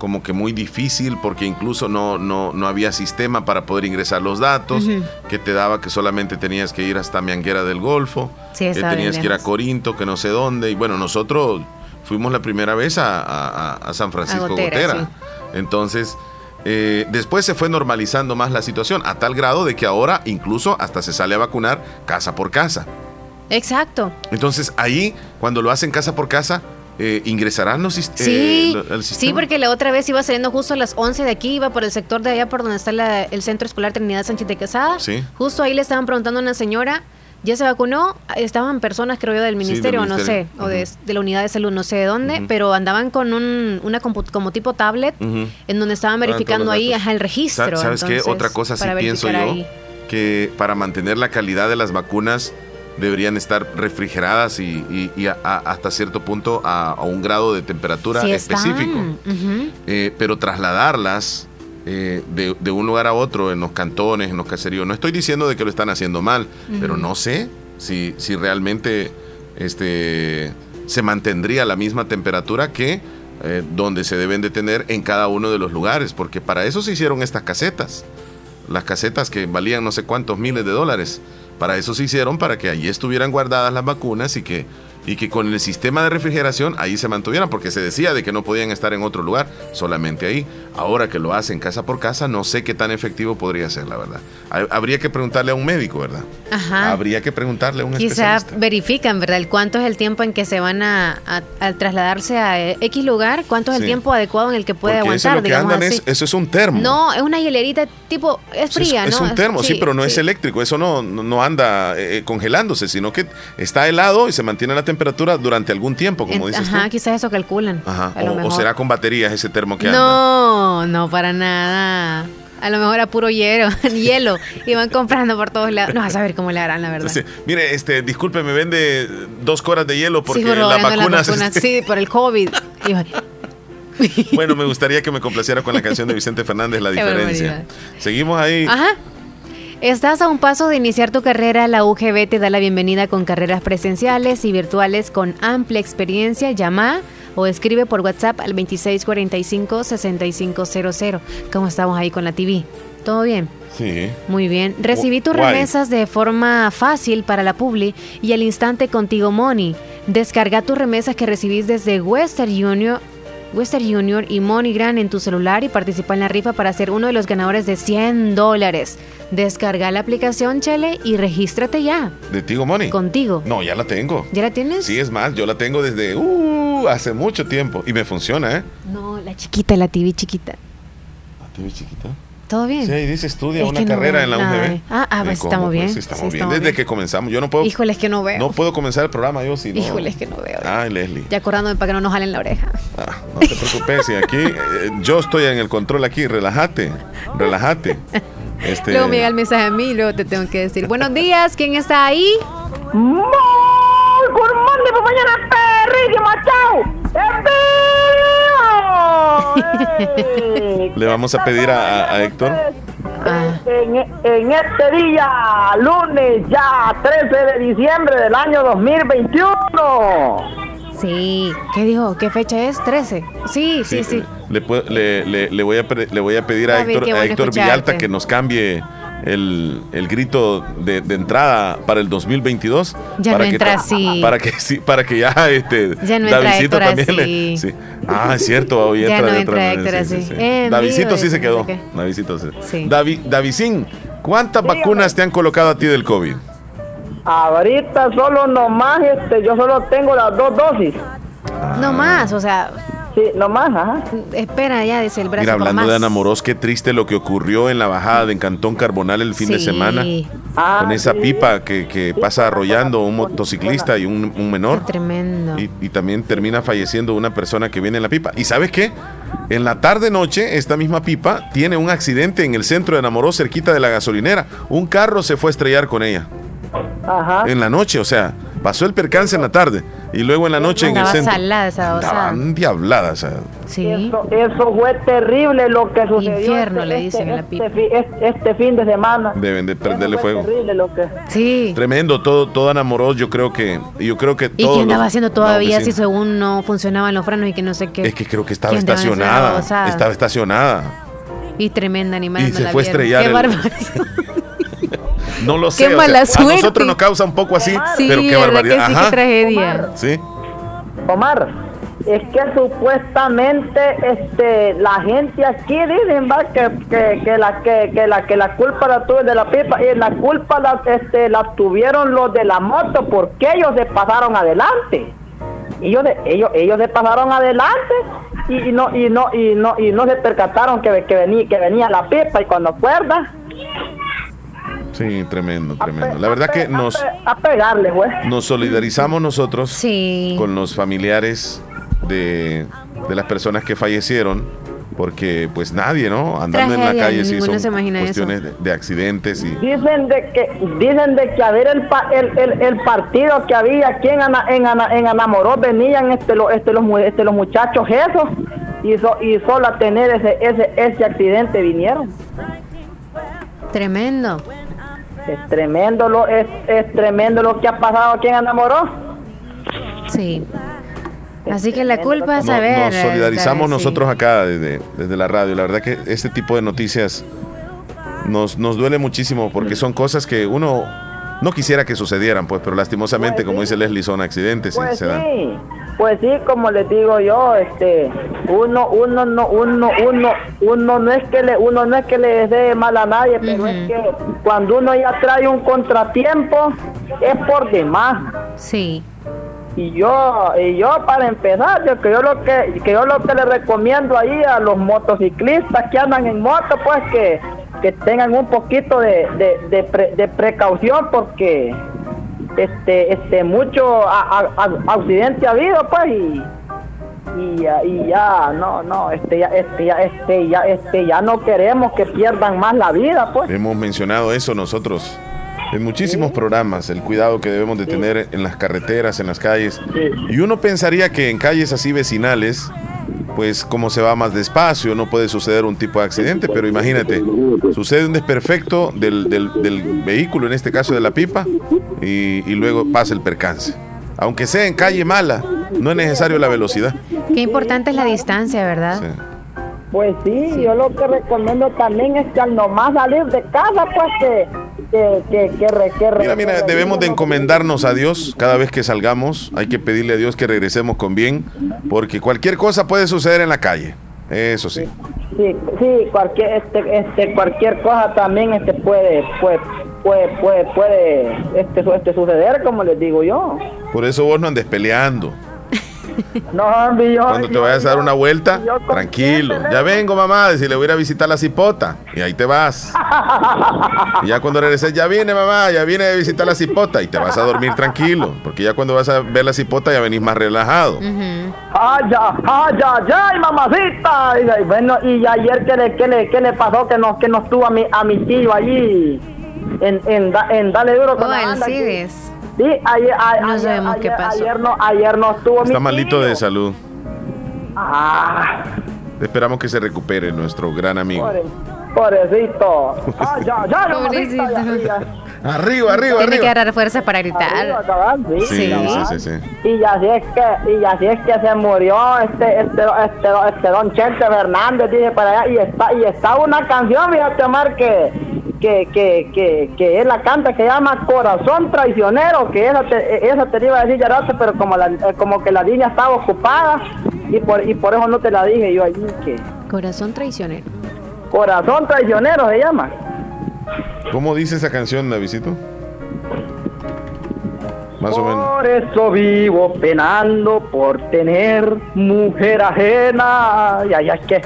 como que muy difícil porque incluso no, no, no había sistema para poder ingresar los datos, que te daba que solamente tenías que ir hasta Mianguera del Golfo, Sí, que tenías que ir a. Corinto, que no sé dónde. Y bueno, nosotros fuimos la primera vez a, a- a- a San Francisco Gotera, Gotera. Entonces, eh, después se fue normalizando más la situación, a tal grado de que ahora incluso hasta se sale a vacunar casa por casa. Exacto. Entonces ahí, cuando lo hacen casa por casa, eh, ingresarán los Sí, eh, lo- el sí, sistema. porque la otra vez iba saliendo justo a las 11 de aquí, iba por el sector de allá, por donde está la- el Centro Escolar Trinidad Sánchez de Quesada. Sí. Justo ahí le estaban preguntando a una señora, ¿ya se vacunó? Estaban personas, creo yo, del ministerio, o no sé, o de, de la unidad de salud, no sé de dónde, pero andaban con un, una como tipo tablet, en donde estaban verificando ahí ajá, el registro. Sa- ¿Sabes qué? Otra cosa sí pienso yo, ahí. que para mantener la calidad de las vacunas deberían estar refrigeradas y, y- y a- a- hasta cierto punto a, a un grado de temperatura Sí específico. Eh, pero trasladarlas eh, de, de un lugar a otro en los cantones, en los caseríos, no estoy diciendo de que lo están haciendo mal, pero no sé si, si realmente este, se mantendría la misma temperatura que eh, donde se deben de tener en cada uno de los lugares, porque para eso se hicieron estas casetas, las casetas que valían no sé cuántos miles de dólares. Para eso se hicieron, para que allí estuvieran guardadas las vacunas y que, y que con el sistema de refrigeración ahí se mantuvieran, porque se decía de que no podían estar en otro lugar, solamente ahí. Ahora que lo hacen casa por casa, no sé qué tan efectivo podría ser, la verdad. Ha- Habría que preguntarle a un médico, ¿verdad? Ajá. Habría que preguntarle a un Quizá especialista. verifican, ¿verdad? El cuánto es el tiempo en que se van a, a- a trasladarse a eh, X lugar, cuánto es el tiempo adecuado en el que puede Porque eso, aguantar, lo que digamos andan así. es, eso es un termo. No, es una hielerita tipo, es es- fría, es, ¿no? un termo, sí, pero no es eléctrico, eso no, no, no anda eh, congelándose, sino que está helado y se mantiene la temperatura durante algún tiempo, como En- dices Ajá, tú. quizás eso calculan. Ajá, o- será con baterías ese termo que anda. No, no, para nada. A lo mejor a puro hielo, hielo. Y van comprando por todos lados. No, a saber cómo le harán, la verdad. Sí, Mire, este, disculpe, me vende dos coras de hielo porque Sí, las vacunas. sí, por el COVID. Bueno, me gustaría que me complaciera con la canción de Vicente Fernández, La Diferencia. Seguimos ahí. Ajá. Estás a un paso de iniciar tu carrera. La UGB te da la bienvenida con carreras presenciales y virtuales con amplia experiencia. Llama o escribe por WhatsApp al 2645-6500. ¿Cómo estamos ahí con la TV? ¿Todo bien? Sí. Muy bien. Recibí tus remesas de forma fácil para la Publi y al instante contigo Money. Descarga tus remesas que recibís desde Western Union, Western Union y MoneyGram en tu celular y participa en la rifa para ser uno de los ganadores de 100 dólares. Descarga la aplicación Chele y regístrate ya. ¿De Tigo Money? Contigo. No, ya la tengo. ¿Ya la tienes? Sí, es más, yo la tengo desde uh, hace mucho tiempo y me funciona, ¿eh? No, la chiquita, la TV chiquita. ¿La TV chiquita? ¿Todo bien? Sí, dice estudia Es una no carrera en la UGB. eh. Ah, ah, Eh, pues estamos bien. Sí, estamos Sí, bien. estamos Desde bien. que comenzamos. Yo no puedo, Híjole, es que no veo. no puedo comenzar el programa yo si no. Híjole, es que no veo. Ay, Leslie. Ya acordándome para que no nos jalen la oreja. No te preocupes, y aquí eh, yo estoy en el control aquí, relájate, relájate. Este, Luego me llega el mensaje a mí y luego te tengo que decir, buenos días, ¿quién está ahí? Good morning, durísimo, chao. Le vamos a pedir a, a- a Héctor. En, en este día, lunes ya 13 de diciembre del año 2021. Sí. ¿Qué dijo? ¿Qué fecha es? 13. Sí, sí, sí. Le, pu- le- le- le voy a, pre- le voy a pedir a Héctor, a Héctor. Villalta que nos cambie el, el grito de, de entrada para el 2022. Ya para no que entra ta- así. Para que, sí, para que ya este, Ya no entra también le- sí. Ah, es cierto. hoy Ya entra no de otra entra manera, Héctor sí, sí, así. sí. Se quedó. no sé Davidcito sí. Davi- ¿cuántas vacunas te han colocado a ti del COVID? Ahorita solo nomás, este, yo solo tengo las dos dosis. No más, o sea. Sí, no más, ajá. Espera, ya dice el brazo. Mira, hablando de Ana Morós, qué triste lo que ocurrió en la bajada de Cantón Carbonal el fin de Sí. semana. con esa pipa que, que pasa arrollando un motociclista y un, un menor. Tremendo. Y, y también termina falleciendo una persona que viene en la pipa. ¿Y sabes qué? En la tarde-noche, esta misma pipa tiene un accidente en el centro de Namoró, cerquita de la gasolinera. Un carro se fue a estrellar con ella. Ajá. En la noche, o sea, pasó el percance en la tarde y luego en la noche en el centro. salada esa. Andaban diabladas, o sea, Sí. Eso, eso fue terrible lo que sucedió. Infierno, este- le dicen en la este, este, fi- este- este fin de semana. deben de prenderle Fue fuego. terrible lo que. Sí. Tremendo, todo, todo enamoró, yo creo que, yo creo que ¿Y todos qué andaba haciendo todavía que si según no funcionaban los frenos y que no sé qué? Es que creo que estaba Que estacionada, estaba estacionada. Y tremenda animal. Y se la fue a estrellar Qué el- barbaridad. No lo Qué sé, o sea, mala a nosotros nos causa un poco así, Sí, pero qué barbaridad. que sí, Ajá. qué tragedia. Sí. Omar, es que supuestamente este la gente aquí dicen va que, que, que la que, que la que la culpa la tuve de la pipa y la culpa la este la tuvieron los de la moto porque ellos se pasaron adelante. Ellos ellos ellos se pasaron adelante y, y no y no y no y no se percataron que, que venía que venía la pipa y cuando acuerda Sí, tremendo, tremendo. La verdad que nos, a pegarle, güey. nos solidarizamos nosotros Sí. con los familiares de, de las personas que fallecieron, porque pues nadie, ¿no? Andando en la calle sí son cuestiones de, de accidentes y Dicen de que dicen de que a ver el, pa- el, el, el partido que había aquí en Ana, en, Ana, en Anamoró venían este, los este, los, este, los muchachos esos y, so- y solo a tener ese, ese, ese accidente vinieron. Tremendo. Es tremendo lo es, es tremendo lo que ha pasado aquí en Anamoró. Sí. Así que la culpa es saber. nos solidarizamos sí. nosotros acá desde, desde la radio. La verdad que este tipo de noticias nos, nos duele muchísimo porque son cosas que uno no quisiera que sucedieran, pues, pero lastimosamente, como dice Leslie, son accidentes y Pues se dan. Pues sí, como les digo yo, este, uno, uno, no, uno, uno, uno no es que le, uno no es que le desee mal a nadie, pero es que cuando uno ya trae un contratiempo es por demás. Sí. Y yo, y yo para empezar, yo que yo lo que, que yo lo que le recomiendo ahí a los motociclistas que andan en moto, pues que, que tengan un poquito de, de, de, pre- de precaución porque este, este, mucho a- a- accidente ha habido, pues y y ya, y ya no no este ya este ya este ya este ya no queremos que pierdan más la vida pues. Hemos mencionado eso nosotros en muchísimos programas, el cuidado que debemos de tener en las carreteras, en las calles. Y uno pensaría que en calles así vecinales, pues como se va más despacio, no puede suceder un tipo de accidente, pero imagínate, sucede un desperfecto del, del- del vehículo, en este caso de la pipa, y, y luego pasa el percance. Aunque sea en calle mala, no es necesario la velocidad. Qué importante es la distancia, ¿verdad? Pues sí, yo lo que recomiendo también es que al nomás salir de casa, pues que, que, que, que, re- que re- Mira, mira, debemos de encomendarnos a Dios cada vez que salgamos. Hay que pedirle a Dios que regresemos con bien, porque cualquier cosa puede suceder en la calle. Eso sí. Sí, sí, cualquier, este, este, cualquier cosa también este puede, puede, puede, puede, puede este, su- este, suceder, como les digo yo. Por eso vos no andes peleando. No, yo, Cuando te vayas a dar una vuelta, yo tranquilo. Ya vengo, mamá, si le voy a ir a visitar la cipota. Y ahí te vas. Y ya cuando regreses, ya vine, mamá, ya vine a visitar la cipota. Y te vas a dormir tranquilo. Porque ya cuando vas a ver la cipota, ya venís más relajado. ¡Ay, ya, ay, ya, ya, mamacita! Y, y bueno, y ayer, ¿qué le, qué le, qué le pasó que nos, que nos tuvo a mi, a mi tío allí en, en, en Dale Duro con Oh, la banda? Sí, ayer, a- No ayer, sabemos qué ayer- pasó. ayer no, ayer no estuvo mi Está malito tío. de salud. Ah, Esperamos que se recupere nuestro gran amigo. pobre- pobrecito. Ah, ya, ya, Pobrecito. mamita, ya, ya. Arriba, arriba, Tiene que arriba. agarrar fuerza para Arriba, gritar. cabal, sí, Sí, sí, cabal. sí, sí. Y así es que, y así es que se murió este, este, este, este don Chente Fernández, dije para allá, y está, y está una canción, fíjate Omar, que, que, que, que, que él la canta, que llama Corazón Traicionero, que esa te, esa te iba a decir ya rato, pero como la, eh, como que la línea estaba ocupada, y por, y por eso no te la dije yo allí, que Corazón traicionero. Corazón Traicionero se llama. ¿Cómo dice esa canción, Davidito? Más o menos. Por eso vivo penando por tener mujer ajena. Ya, ya es que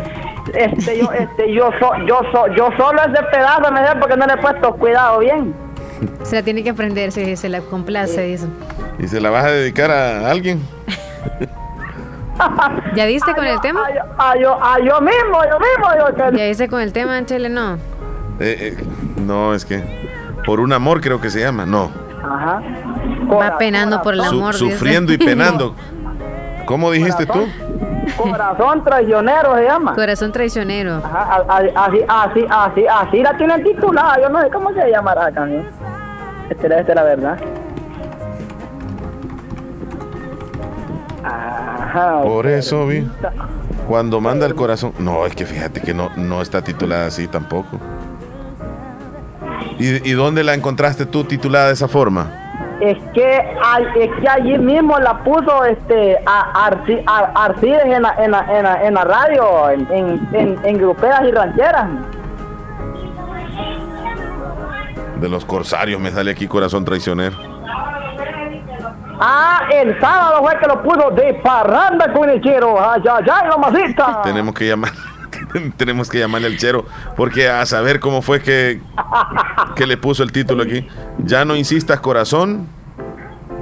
este yo, este yo so, yo so, yo solo ese pedazo me sé porque no le he puesto cuidado bien. Se la tiene que aprender, se, se la complace, dice. ¿Y se la vas a dedicar a alguien? ¿Ya diste con el tema? A yo, a yo mismo, yo mismo, yo que ¿Ya diste con el tema, Chele? No. Eh, eh, no, es que por un amor creo que se llama. No. Ajá. Va penando por el Su- amor. dice. sufriendo y penando. ¿Cómo dijiste tú? Corazón traicionero se llama. Corazón traicionero. Ajá, así, así, así, así la tienen titulada. Yo no sé cómo se llamará la canción. Esta es esta es la verdad. Ajá. Por eso vi. Cuando manda el corazón. No, es que fíjate que no, no está titulada así tampoco. ¿Y, y dónde la encontraste tú titulada de esa forma? Es que, ay- es que allí mismo la puso este a, Arci- a- Arcides en la, en, la, en, la, en la radio, en, en, en, en gruperas y rancheras. De los corsarios me sale aquí corazón traicionero. Ah, el sábado fue que lo puso de parranda con el chero. Ay, ay, ay, mamacita. Tenemos que llamar. Tenemos que llamarle al chero. Porque a saber cómo fue que, que le puso el título aquí. Ya no insistas, corazón.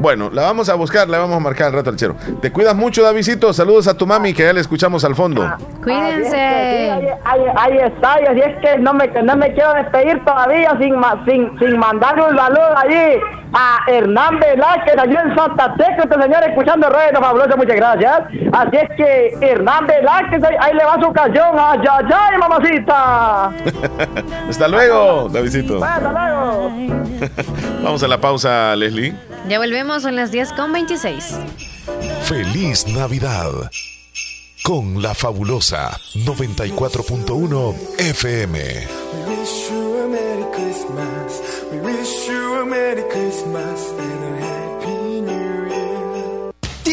Bueno, la vamos a buscar, la vamos a marcar al rato al chero. Te cuidas mucho, Davidito. Saludos a tu mami que ya le escuchamos al fondo. Cuídense. Ahí, ahí- ahí está, y así es que no me, no me quiero despedir todavía sin, ma- sin, sin mandarle un saludo allí a Hernán Velázquez, allí en Santa Tecla, este señor escuchando Radio Fabulosa, muchas gracias. Así es que Hernán Velázquez, ahí, ahí le va su canción, ay, ay, ay, mamacita. Hasta luego, Davidito. Hasta luego. Vamos a la pausa, Leslie. Ya volvemos, son las 10 con 26. Feliz Navidad. Con la fabulosa 94.1 FM. We wish you a Merry Christmas. We wish you a Merry Christmas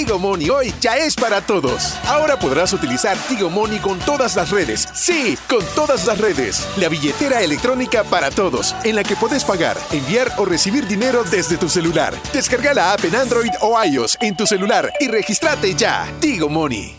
Tigo Money hoy ya es para todos. Ahora podrás utilizar Tigo Money con todas las redes. Sí, con todas las redes. La billetera electrónica para todos, en la que puedes pagar, enviar o recibir dinero desde tu celular. Descarga la app en Android o iOS en tu celular y regístrate ya. Tigo Money.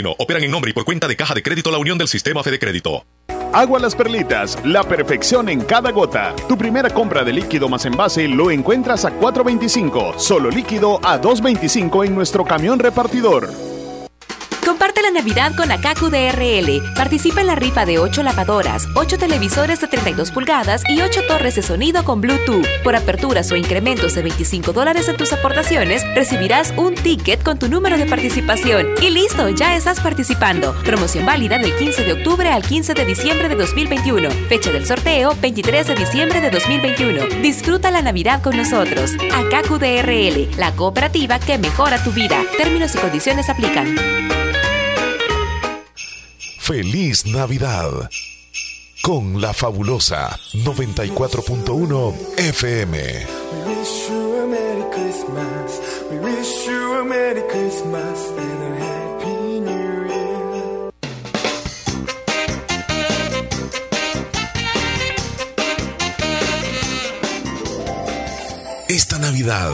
operan en nombre y por cuenta de Caja de Crédito La Unión del Sistema Fede Crédito. Agua Las Perlitas, la perfección en cada gota. Tu primera compra de líquido más envase lo encuentras a 4.25, solo líquido a 2.25 en nuestro camión repartidor. Comparte la Navidad con Akaku DRL. Participa en la rifa de 8 lavadoras, 8 televisores de 32 pulgadas y 8 torres de sonido con Bluetooth. Por aperturas o incrementos de 25 dólares en tus aportaciones, recibirás un ticket con tu número de participación. Y listo, ya estás participando. Promoción válida del 15 de octubre al 15 de diciembre de 2021. Fecha del sorteo, 23 de diciembre de 2021. Disfruta la Navidad con nosotros. Akaku DRL, la cooperativa que mejora tu vida. Términos y condiciones aplican. Feliz Navidad. Con la fabulosa 94.1 FM. We wish you a Merry Christmas. We wish you a Merry Christmas and a Happy New Year. Esta Navidad,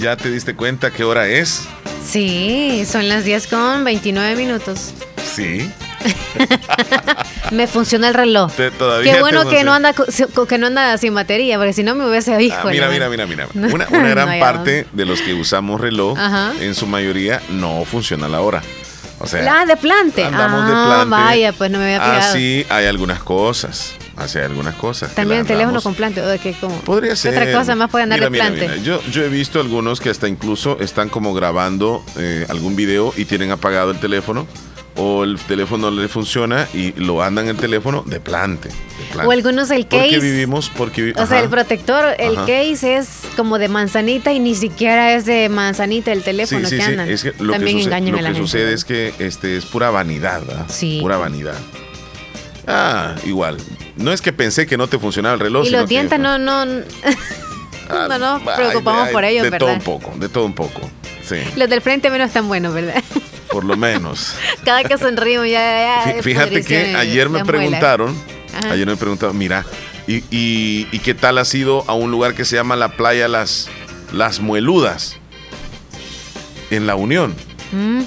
¿Ya te diste cuenta qué hora es? Sí, son las 10 con 29 minutos. Sí. Me funciona el reloj. Te- todavía Qué bueno que no anda que no anda sin batería, porque si no me hubiese Ah, dicho. mira, mira, mira, mira. Una, una gran parte de los que usamos reloj, Ajá. en su mayoría, no funciona la hora. O sea, La de plante. andamos ah, de plante. vaya, pues no me había fijado. así hay algunas cosas. Así hay algunas cosas. También el teléfono con plante. o de que como- Podría ¿qué ser. otra cosa más puede andar Mira, de mira, plante? mira, Yo, yo he visto algunos que hasta incluso están como grabando eh, algún video y tienen apagado el teléfono o el teléfono no le funciona y lo andan el teléfono de plante. de plante. O algunos el Porque case. vivimos, porque vi- O sea, ajá. el protector, el Ajá. case es como de manzanita y ni siquiera es de manzanita el teléfono Sí, sí, que sí. andan. Es que lo También que, sucede, lo que sucede es que este es pura vanidad, ¿verdad? Sí. Pura vanidad. Ah, igual. No es que pensé que no te funcionaba el reloj. Y los dientes no, no, no nos Ay, preocupamos ay, por ellos, De ¿verdad? todo un poco, de todo un poco. Sí, Los del frente menos tan buenos, ¿verdad? por lo menos. Cada que sonrimos ya, ya Fíjate que ayer me preguntaron, Ajá. ayer me preguntaron, mira, ¿y, y, y qué tal has ido a un lugar que se llama la playa Las, Las Mueludas? En La Unión. Mm,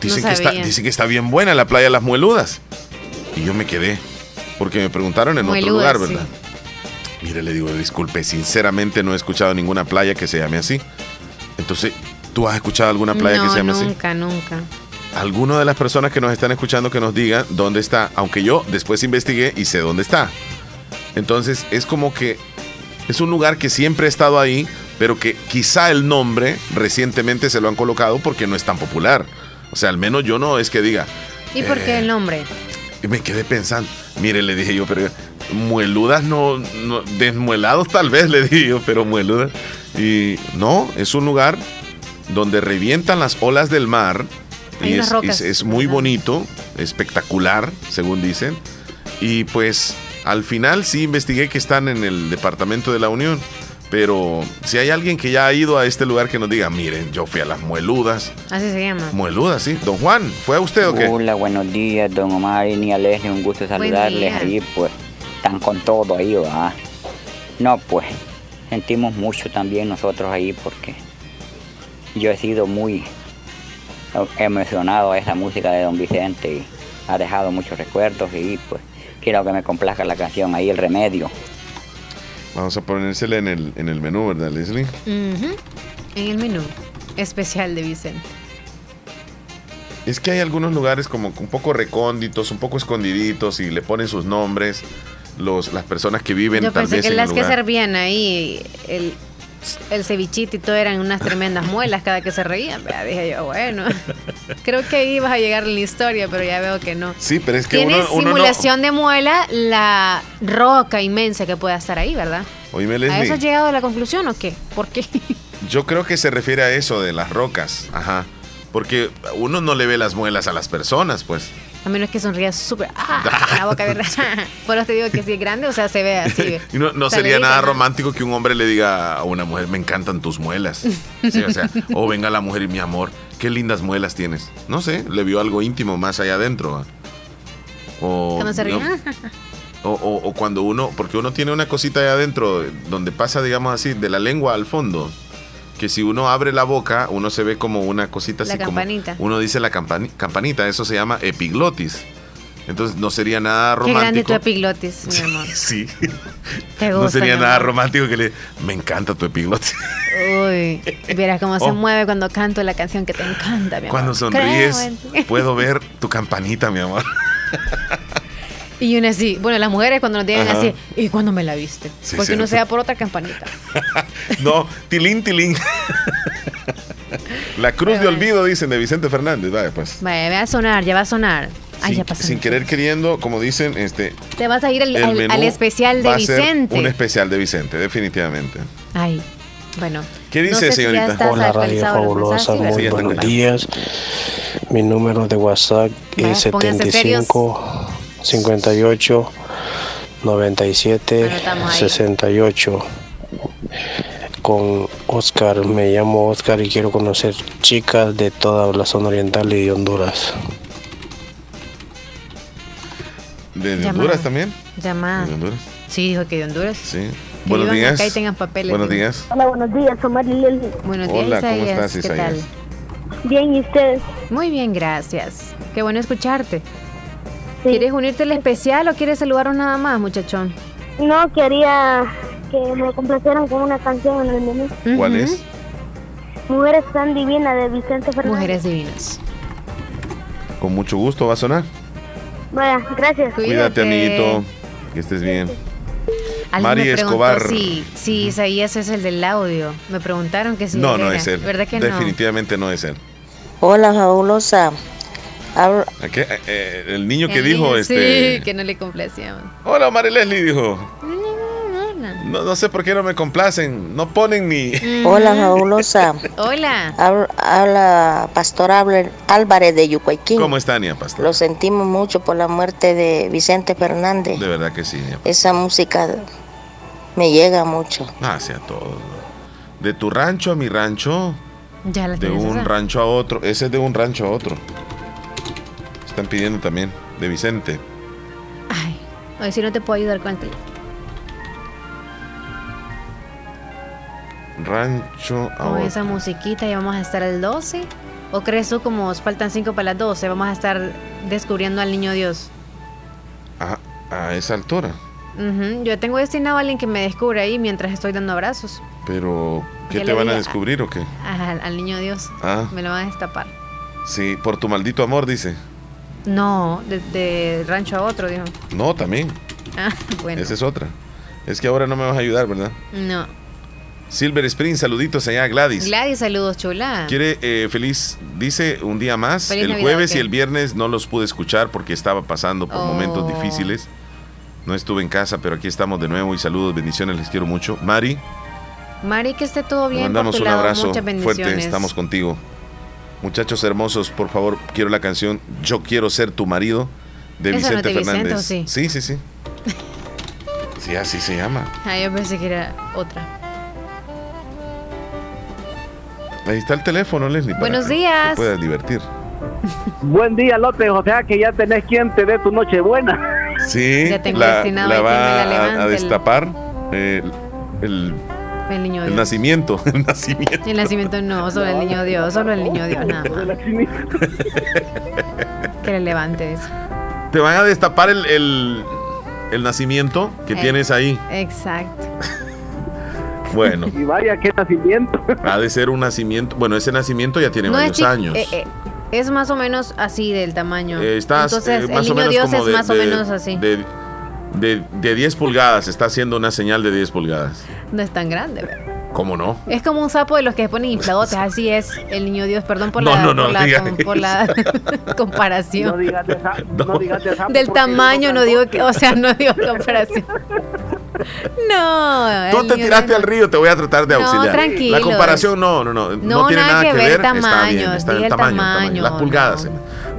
Dicen, no que está, dicen que está bien buena la playa Las Mueludas. Y yo me quedé, porque me preguntaron en otro lugar, sí. Mire, le digo, disculpe, sinceramente no he escuchado ninguna playa que se llame así. Entonces, ¿tú has escuchado alguna playa no, que se llame así? nunca, nunca. alguna de las personas que nos están escuchando que nos diga dónde está, aunque yo después investigué y sé dónde está. Entonces es como que es un lugar que siempre ha estado ahí, pero que quizá el nombre recientemente se lo han colocado porque no es tan popular. O sea, al menos yo no es que diga. ¿Y por qué eh, el nombre? Y me quedé pensando, mire, le dije yo, pero mueludas no, no desmuelados tal vez, le dije yo, pero mueludas. Y no, es un lugar donde revientan las olas del mar. Hay Y unas es, rocas, es- es muy bonito, espectacular, según dicen. Y pues al final sí investigué que están en el departamento de la Unión. Pero si hay alguien que ya ha ido a este lugar que nos diga, miren, yo fui a las mueludas. Así se llama. Mueludas, sí. Don Juan, ¿fue a usted o qué? Hola, buenos días, don Omar y ni Leslie, un gusto saludarles ahí, pues, están con todo ahí, ¿va? No, pues, sentimos mucho también nosotros ahí porque yo he sido muy emocionado a esa música de don Vicente y ha dejado muchos recuerdos y pues quiero que me complazca la canción ahí, El Remedio. Vamos a ponérsela en el, en el menú, ¿verdad, Leslie? En el menú especial de Vicente. Es que hay algunos lugares como un poco recónditos, un poco escondiditos y le ponen sus nombres. Los, las personas que viven Yo tal pensé vez que en el las que servían ahí, el, el cevichito y todo eran unas tremendas muelas cada que se reían. ¿verdad? Dije yo, bueno, creo que ahí ibas a llegar en la historia, pero ya veo que no. Sí, pero es que Tiene uno, uno no... simulación de muela la roca inmensa que pueda estar ahí, ¿verdad? Oíme, ¿A eso has llegado a la conclusión o qué? ¿Por qué? yo creo que se refiere a eso de las rocas. Ajá. Porque uno no le ve las muelas a las personas, pues. A menos que sonrías súper. ¡Ah! La boca abierta. Por eso te digo que si es grande, o sea, se ve así. Y no, no sería nada ¿no? romántico que un hombre le diga a una mujer, me encantan tus muelas. Sí, o sea, o venga la mujer y mi amor, qué lindas muelas tienes. No sé, le vio algo íntimo más allá adentro. O, Cuando se ríe. no, o, o- o cuando uno, porque uno tiene una cosita allá adentro donde pasa, digamos así, de la lengua al fondo. Que si uno abre la boca, uno se ve como una cosita La así campanita. como. Uno dice la campani- campanita, eso se llama epiglotis. Entonces no sería nada Qué grande tu romántico. epiglotis, mi amor. Sí. Te No gusta, sería mi nada amor. romántico que le. Me encanta tu epiglotis. Uy, vieras cómo se Oh. mueve cuando canto la canción que te encanta, mi amor. Cuando sonríes, puedo ver tu campanita, mi amor. Y uno así, bueno, las mujeres cuando nos digan Ajá. así, ¿y cuándo me la viste? Sí, Porque uno cierto. se da por otra campanita. No, tilín, tilín. La cruz de olvido, dicen, de Vicente Fernández. Vaya, pues. Vaya, va a sonar, ya va a sonar. Ay, ya Sin, pasó. sin querer queriendo, como dicen, este. Te vas a ir al, especial de Vicente. Un especial de Vicente, definitivamente. Ay, bueno. ¿Qué dice, No sé si señorita? estás Hola, Radio Fabulosa, muy Sí, buenos días. Mi número de WhatsApp es pónganse 75 58 97 Anotamos ahí. 68. Con Oscar, me llamo Oscar y quiero conocer chicas de toda la zona oriental y de Honduras. ¿De, de. Honduras también? Llamada. ¿De Honduras? Sí, dijo que de Honduras. Sí. Que Buenos días. acá y tengan papeles. Buenos digo. días. Hola, buenos días, Omar y Leslie. Buenos días, Hola, ¿cómo Isaías. estás, ¿Qué Isaías? tal? Bien, ¿y ustedes? Muy bien, gracias. Qué bueno escucharte. ¿Quieres unirte al especial o quieres saludarnos nada más, muchachón? No, quería que me complacieran con una canción en el menú. ¿Cuál Ujú. es? Mujeres tan divinas de Vicente Fernández. Mujeres divinas. Con mucho gusto va a sonar. Vaya, gracias. Cuídate, amiguito. Que estés bien. Alguien Mari Escobar. Si, si Isaías es el del audio. Me preguntaron que si no, no era. es él. ¿Verdad que no? Definitivamente no es él. Hola, fabulosa. Hablo- ¿A qué? Eh, eh, el niño que El dijo, niño, este. Sí, que no le complacíamos. Hola, Mari Leslie, dijo. No, no sé por qué no me complacen. No ponen ni. Hola, fabulosa. Hola. Hablo- Habla Pastor Álvarez de Yucuayquín. ¿Cómo está, Nia Pastor? Lo sentimos mucho por la muerte de Vicente Fernández. De verdad que sí, Nia. Esa música me llega mucho. Hacia todo. De tu rancho a mi rancho. Ya la De un esa? rancho a otro. Ese es de un rancho a otro. Están pidiendo también. De Vicente. Hoy sí no te puedo ayudar con el teléfono. Rancho Con esa musiquita ya vamos a estar al 12. ¿O crees tú como faltan 5 para las 12? Vamos a estar descubriendo al niño Dios. A, a esa altura. Ujú, Yo tengo destinado a alguien que me descubre ahí mientras estoy dando abrazos. Pero, ¿qué te van a descubrir o qué? Al, al niño Dios. Ah. Me lo van a destapar. Sí, por tu maldito amor, dice. No, de, de rancho a otro, dijo. No, también. Ah, bueno. Esa es otra. Es que ahora no me vas a ayudar, ¿verdad? No. Silver Spring, saluditos allá, Gladys. Gladys, saludos, chula. Quiere eh, feliz, dice un día más. Feliz el Navidad, jueves y el viernes no los pude escuchar porque estaba pasando por Oh. momentos difíciles. No estuve en casa, pero aquí estamos de nuevo y saludos, bendiciones, les quiero mucho. Mari, Mari, que esté todo te bien. mandamos por tu un lado. abrazo fuerte, estamos contigo. Muchachos hermosos, por favor, quiero la canción Yo quiero ser tu marido de ¿Esa no Vicente es de Vicente, Fernández. sí? sí, sí, sí. Sí, así se llama. Ah, yo pensé que era otra. Ahí está el teléfono, Leslie. Buenos que días. Te puedas divertir. Buen día, López. O sea que ya tenés quien te dé tu noche buena. Sí, Ya tengo la, destinado la va a- a, el- destapar eh, el, El niño el nacimiento. El nacimiento. El nacimiento no, solo el niño Dios, solo el niño Dios, nada más. Que le levante eso. Te van a destapar el, el, el nacimiento que Eh. tienes ahí. Exacto. Bueno, Y vaya, qué nacimiento. ha de ser un nacimiento. Bueno, ese nacimiento ya tiene No es varios años. eh, eh, es más o menos así del tamaño. Eh, estás, Entonces, eh, el más o niño Dios es de- más o menos así. De, de, de 10 pulgadas, está haciendo una señal de 10 pulgadas. No es tan grande, ¿verdad? ¿Cómo no? Es como un sapo de los que se ponen infladotes, así es el niño Dios, perdón por No, la, no, no por la, por la comparación. No digas de sa- no digas de sapo Del tamaño no digo que, o sea, no digo comparación. No. Tú el te tiraste Dios- al río, te voy a tratar de No, auxiliar. tranquilos. La comparación no, no, no, no, No, tiene nada nada que ver ver. está bien, está dije el el tamaño, el tamaño, tamaño, las pulgadas, no.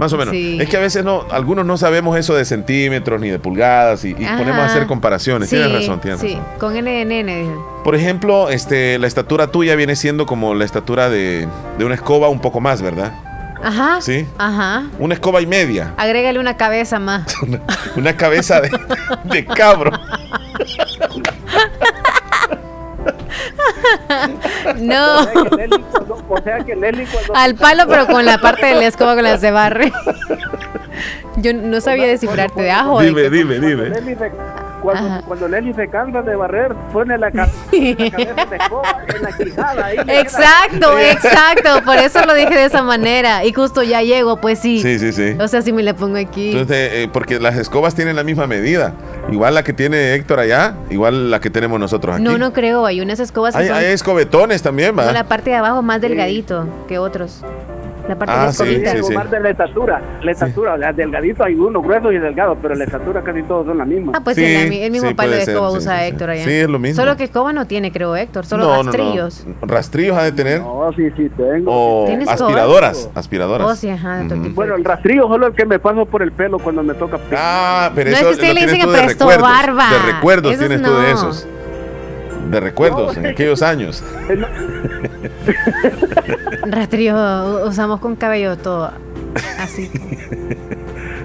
Más o menos. Sí. Es que a veces no, algunos no sabemos eso de centímetros ni de pulgadas y, ponemos a hacer comparaciones. Sí, tienes razón, tienes sí, razón. con NNN. dije. Por ejemplo, este, la estatura tuya viene siendo como la estatura de, de una escoba un poco más, ¿verdad? Ajá. Sí. Ajá. Una escoba y media. Agrégale una cabeza más. Una cabeza de, de cabro. No. O sea que Leslie cuando... Al palo, pero con la parte de la escoba con la se barre. Yo no sabía descifrarte de ajo. de Dime, que- dime, dime. Cuando, cuando Leslie se cansa de barrer, pone la, ca- la cabeza de escoba en la quijada. Ahí Exacto, exacto. Por eso lo dije de esa manera. Y justo ya llego, pues sí. Sí, sí, sí. O sea, si me la pongo aquí. Entonces, eh, porque las escobas tienen la misma medida Igual la que tiene Héctor allá, igual la que tenemos nosotros aquí. No, no creo. Hay unas escobas que Hay, son hay escobetones también, va. la parte de abajo más delgadito que otros. La parte Ah, de sí, sí, sí. Más de la estatura, la estatura, las delgaditos hay unos gruesos y delgados, pero la estatura casi todos son la misma. Ah, pues Sí, el, el mismo sí, palo de escoba sí, usa sí, sí. Héctor allá. Sí, es lo mismo. Solo que escoba no tiene, creo, Héctor. Solo no, no, rastrillos. no. Rastrillos ha de tener. No, sí, sí, tengo. O aspiradoras. Aspiradoras. Oh, sí, ajá, otro Ujú. tipo. Bueno, el rastrillo solo el que me paso por el pelo cuando me toca. Ah, pero No, eso es que usted lo le tienes dicen tú que de prestó recuerdos. barba. De recuerdos tienes tú de no. esos. De recuerdos, en aquellos años. Rastrillo usamos con cabello todo así.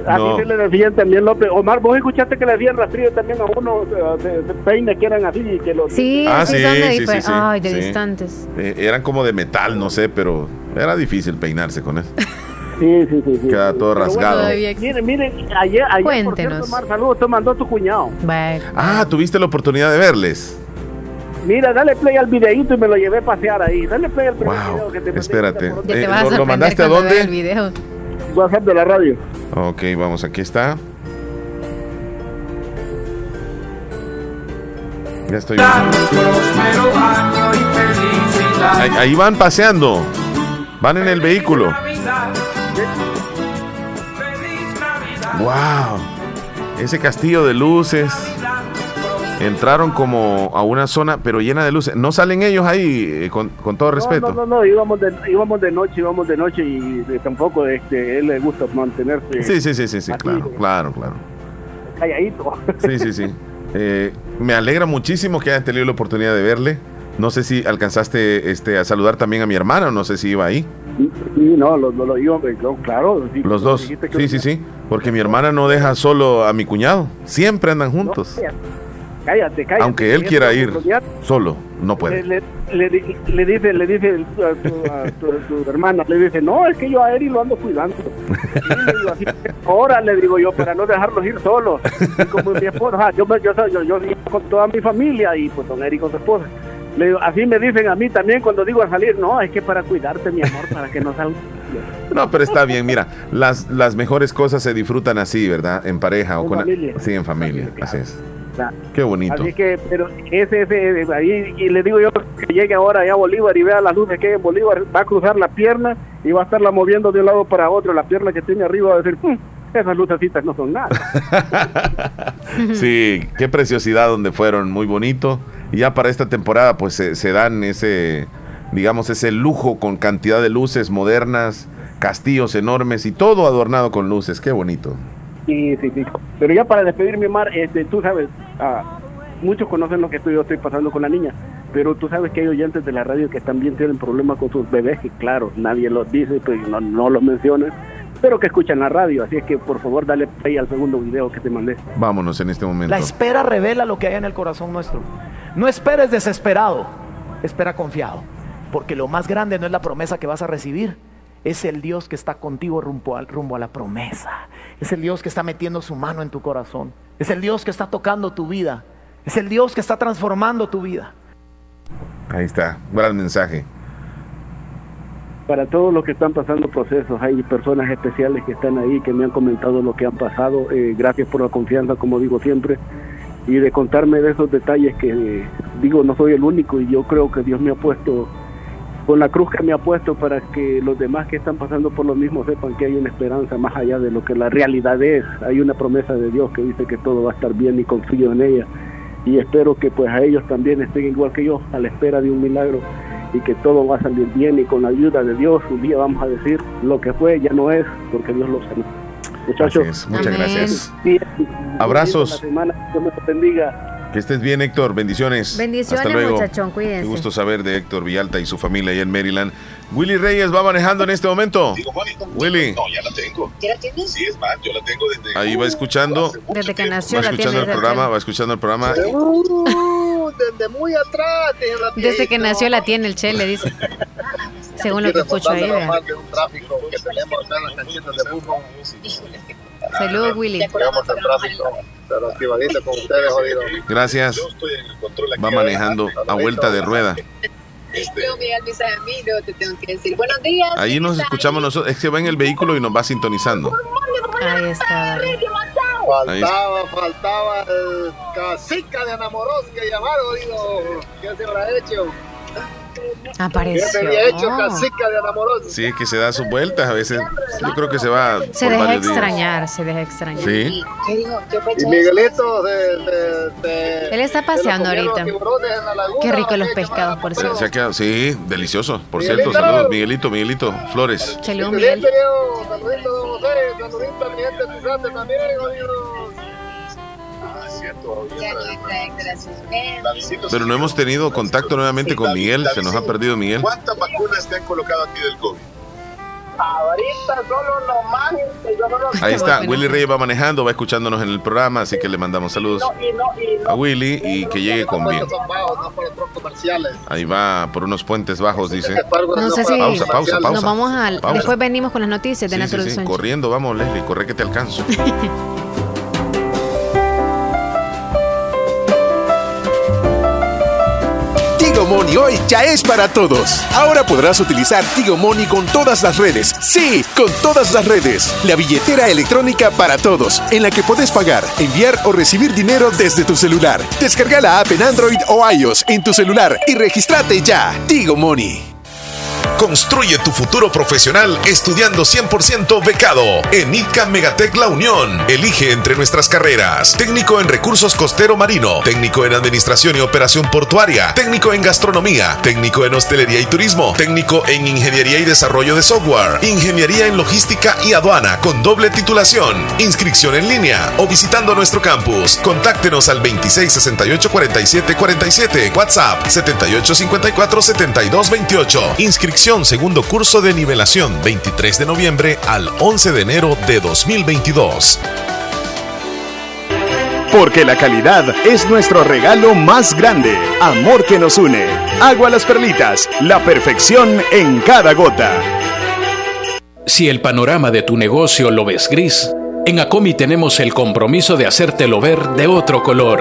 Así No. se le decían también López. Omar, vos escuchaste que le decían rastrillo también a uno de, de peines que eran así y que los... Sí, Ah, sí, sí, son de, sí, difer- sí, sí, Ay, de sí. distantes. Eh, eran como de metal, no sé, pero era difícil peinarse con eso. Sí, sí, sí. sí. Queda todo Pero rasgado. bueno, miren, miren, ayer, ayer por cierto. Omar, saludos, te mandó tu cuñado. Ah, tuviste la oportunidad de verles. Mira, dale play al videíto y me lo llevé a pasear ahí. Dale play al primer video que te. Espérate. Te Eh, ¿lo, mandaste a vea el dónde? video. WhatsApp de la radio. Ok, vamos, aquí está. Ya estoy. Ahí, ahí van paseando. Van en el vehículo. Wow. Ese castillo de luces. Entraron como a una zona, pero llena de luces. No salen ellos ahí, eh, con, con todo respeto. No, no, no, íbamos de, íbamos de noche, íbamos de noche y eh, tampoco este, él le gusta mantenerse Sí, sí, sí, sí, sí, claro, claro, claro. calladito. Sí, sí, sí. Eh, me alegra muchísimo que hayan tenido la oportunidad de verle. No sé si alcanzaste este, a saludar también a mi hermana, o no sé si iba ahí. Sí, no, lo, lo, lo no, claro. sí, Los dos. Sí, sí, sí. Porque mi hermana no deja solo a mi cuñado. Siempre andan juntos. Cállate, cállate. Aunque él quiera ir solo, no puede. le, le, le dice, le dice a tu, a tu- tu hermana, le dice, no, es que yo a Eri lo ando cuidando. Y le digo así, ahora le digo yo, para no dejarlos ir solos. Y como mi esposa, yo, yo, yo, yo vivo con toda mi familia y pues don Eri con su esposa. Le digo, así me dicen a mí también cuando digo a salir, no, es que para cuidarte, mi amor, para que no salga. No, pero está bien, mira, las, las mejores cosas se disfrutan así, ¿verdad? En pareja o con... familia. Sí, en familia, así es. Qué bonito. Así que, pero ese, ese, ahí, y le digo yo que llegue ahora allá a Bolívar y vea las luces que hay en Bolívar, va a cruzar la pierna y va a estarla moviendo de un lado para otro, la pierna que tiene arriba va a decir, "Mm, esas lucecitas no son nada. Sí, qué preciosidad donde fueron, muy bonito. Y ya para esta temporada pues se, se dan ese, digamos, ese lujo con cantidad de luces modernas, castillos enormes y todo adornado con luces, qué bonito. Sí, sí, sí. Pero ya para despedirme, Mar, este, tú sabes, ah, muchos conocen lo que estoy, yo estoy pasando con la niña, pero tú sabes que hay oyentes de la radio que también tienen problemas con sus bebés, que claro, nadie los dice, pues no, no los menciona, pero que escuchan la radio, así es que por favor dale play al segundo video que te mandé. Vámonos en este momento. La espera revela lo que hay en el corazón nuestro. No esperes desesperado, espera confiado. Porque lo más grande no es la promesa que vas a recibir, es el Dios que está contigo rumbo, al- rumbo a la promesa. Es el Dios que está metiendo su mano en tu corazón. Es el Dios que está tocando tu vida. Es el Dios que está transformando tu vida. Ahí está, gran mensaje. Para todos los que están pasando procesos, hay personas especiales que están ahí, que me han comentado lo que han pasado. Eh, gracias por la confianza, como digo siempre, y de contarme de esos detalles que, eh, digo, no soy el único y yo creo que Dios me ha puesto, con la cruz que me ha puesto para que los demás que están pasando por lo mismo sepan que hay una esperanza más allá de lo que la realidad es. Hay una promesa de Dios que dice que todo va a estar bien y confío en ella. Y espero que pues a ellos también estén igual que yo, a la espera de un milagro y que todo va a salir bien y con la ayuda de Dios un día vamos a decir lo que fue ya no es porque Dios lo sanó. Muchachos, muchas gracias. Sí, Abrazos. la semana, Dios me bendiga. Que estés bien, Héctor. Bendiciones. Bendiciones, Hasta luego. muchachón, cuídense. Qué gusto saber de Héctor Villalta y su familia ahí en Maryland. Willy Reyes va manejando en este momento. Willy, No, ya la tengo. ¿Ya la tienes? Sí, es más, yo la tengo desde. ahí va escuchando. Desde que nació Va la escuchando tiene. el programa, va escuchando el programa. Desde muy atrás. Desde que nació la tiene el Che, le dice. Según lo que escucho ahí, Saludos, Willy. Llegamos al tráfico, pero activadito con ustedes, jodido. Gracias. Va manejando a vuelta de rueda. Yo, Miguel, mis amigos, te tengo que decir buenos días. Ahí nos escuchamos nosotros. Es que va en el vehículo y nos va sintonizando. Ahí está. Faltaba, faltaba el cacica de Anamoros que llamaron, digo, ¿qué se habrá hecho? ¿Qué Apareció. se había hecho cacica de Anamoros? Sí, es que se da sus vueltas a veces. Yo creo que se va Se deja días. extrañar, se deja extrañar. Sí. Y Miguelito de, de, de- Él está paseando ahorita. laguna, Qué rico ¿o los pescados, por cierto. se ha quedado, sí, delicioso. Por Miguelito. cierto, saludos, Miguelito, Miguelito, Flores. Saludos, Excelente, Miguel. Diego. Saludito, don José. Saludito a cierto. Pero no hemos tenido contacto nuevamente con Miguel, se nos ha perdido Miguel. ¿Cuántas vacunas te han colocado aquí del COVID? Ahorita solo lo más, yo solo Ahí está, Willy Reyes va manejando, va escuchándonos en el programa, así que le mandamos saludos y no, y no. a Willy y que llegue con bien. Bajos. Ahí va por unos puentes bajos, dice. No sé si Pausa, pausa, pausa. nos vamos al. Pausa. Después venimos con las noticias de Sí, Natural sí, corriendo, vamos, Leslie, corre que te alcanzo. Tigo Money hoy ya es para todos. Ahora podrás utilizar Tigo Money con todas las redes. Sí, con todas las redes. La billetera electrónica para todos, en la que podés pagar, enviar o recibir dinero desde tu celular. Descarga la app en Android o iOS en tu celular y registrate ya. Tigo Money. Construye tu futuro profesional estudiando 100% becado en ICA Megatec La Unión. Elige entre nuestras carreras: técnico en recursos costero marino, técnico en administración y operación portuaria, técnico en gastronomía, técnico en hostelería y turismo, técnico en ingeniería y desarrollo de software, ingeniería en logística y aduana con doble titulación. Inscripción en línea o visitando nuestro campus. Contáctenos al 26 68 47 47, WhatsApp 78 54 72 28. Inscripción segundo curso de nivelación 23 de noviembre al 11 de enero de 2022. Porque la calidad es nuestro regalo más grande. Amor que nos une. Agua las perlitas. La perfección en cada gota. Si el panorama de tu negocio lo ves gris, en Acomi tenemos el compromiso de hacértelo ver de otro color.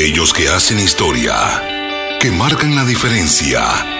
Aquellos que hacen historia, que marcan la diferencia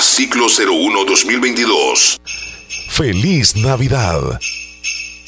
ciclo 01-2022. Feliz Navidad.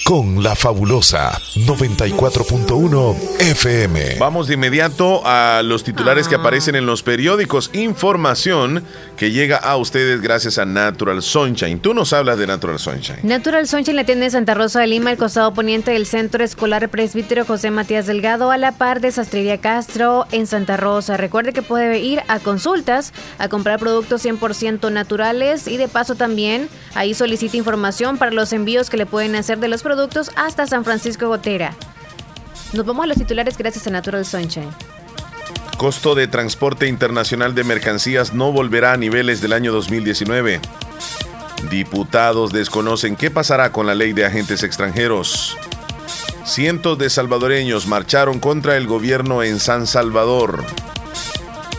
Con la fabulosa 94.1 FM. Vamos de inmediato a los titulares que aparecen en los periódicos. Información que llega a ustedes gracias a Natural Sunshine. Tú nos hablas de Natural Sunshine. Natural Sunshine la tienda de Santa Rosa de Lima, el costado poniente del Centro Escolar Presbítero José Matías Delgado, a la par de Sastrería Castro en Santa Rosa. Recuerde que puede ir a consultas, a comprar productos 100% naturales y de paso también ahí solicita información para los envíos que le pueden hacer de los productos hasta San Francisco Gotera. Nos vamos a los titulares gracias a Natural Sunshine. Costo de transporte internacional de mercancías no volverá a niveles del año 2019. Diputados desconocen qué pasará con la ley de agentes extranjeros. Cientos de salvadoreños marcharon contra el gobierno en San Salvador.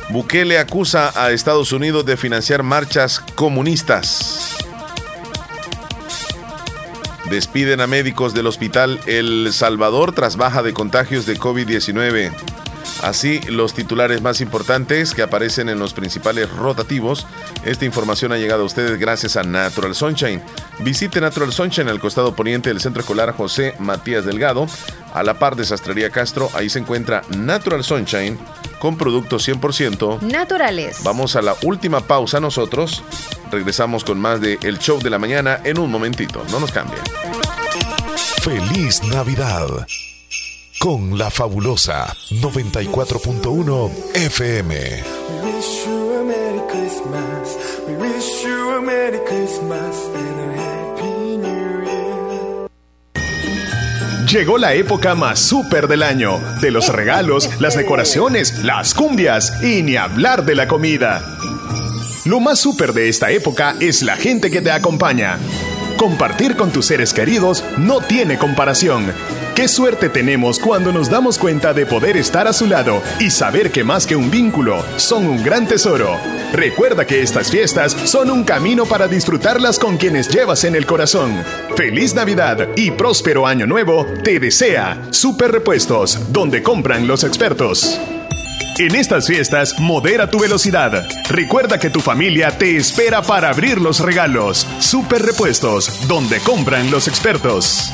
Bukele acusa a Estados Unidos de financiar marchas comunistas. Despiden a médicos del hospital El Salvador tras baja de contagios de COVID-19. Así, los titulares más importantes que aparecen en los principales rotativos. Esta información ha llegado a ustedes gracias a Natural Sunshine. Visite Natural Sunshine al costado poniente del Centro Escolar José Matías Delgado, a la par de Sastrería Castro. Ahí se encuentra Natural Sunshine con productos 100% Naturales. Vamos a la última pausa nosotros. Regresamos con más de El Show de la Mañana en un momentito. No nos cambien. Feliz Navidad con la fabulosa 94.1 FM. We wish you a Merry Christmas. We wish you a Merry Christmas and a Llegó la época más súper del año, de los regalos, las decoraciones, las cumbias y ni hablar de la comida. Lo más súper de esta época es la gente que te acompaña. Compartir con tus seres queridos no tiene comparación. Qué suerte tenemos cuando nos damos cuenta de poder estar a su lado y saber que más que un vínculo, son un gran tesoro. Recuerda que estas fiestas son un camino para disfrutarlas con quienes llevas en el corazón. Feliz Navidad y próspero año nuevo te desea Super Repuestos, donde compran los expertos. En estas fiestas, modera tu velocidad. Recuerda que tu familia te espera para abrir los regalos. Super Repuestos, donde compran los expertos.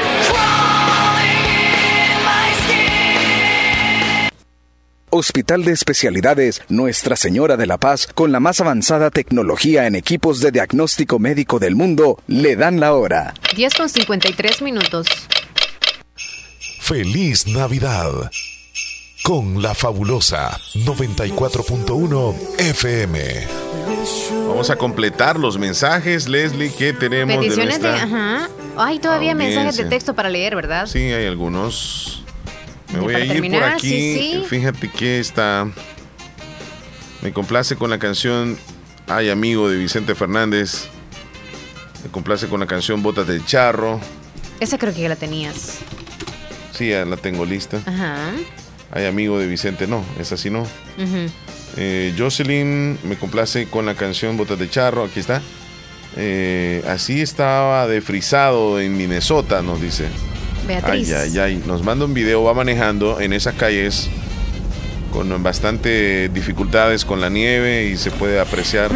Hospital de Especialidades Nuestra Señora de la Paz, con la más avanzada tecnología en equipos de diagnóstico médico del mundo, le dan la hora. 10 con 53 minutos. Feliz Navidad con la fabulosa 94.1 FM. Vamos a completar los mensajes, Leslie, que tenemos Peticiones de de. nuestra... Ajá. Hay todavía mensajes de texto para leer, ¿verdad? Sí, hay algunos. Me voy a ir por aquí. sí, sí. Fíjate que está. Me complace con la canción Ay amigo de Vicente Fernández. Me complace con la canción Botas del Charro. Esa creo que ya la tenías. Sí, ya la tengo lista. Ajá. Ay amigo de Vicente, no, esa sí no. Eh, Jocelyn me complace con la canción Botas de Charro, aquí está. Eh, así estaba de frisado en Minnesota, nos dice. Beatriz. Ay, ay, ay. Nos manda un video, va manejando en esas calles con bastante dificultades con la nieve y se puede apreciar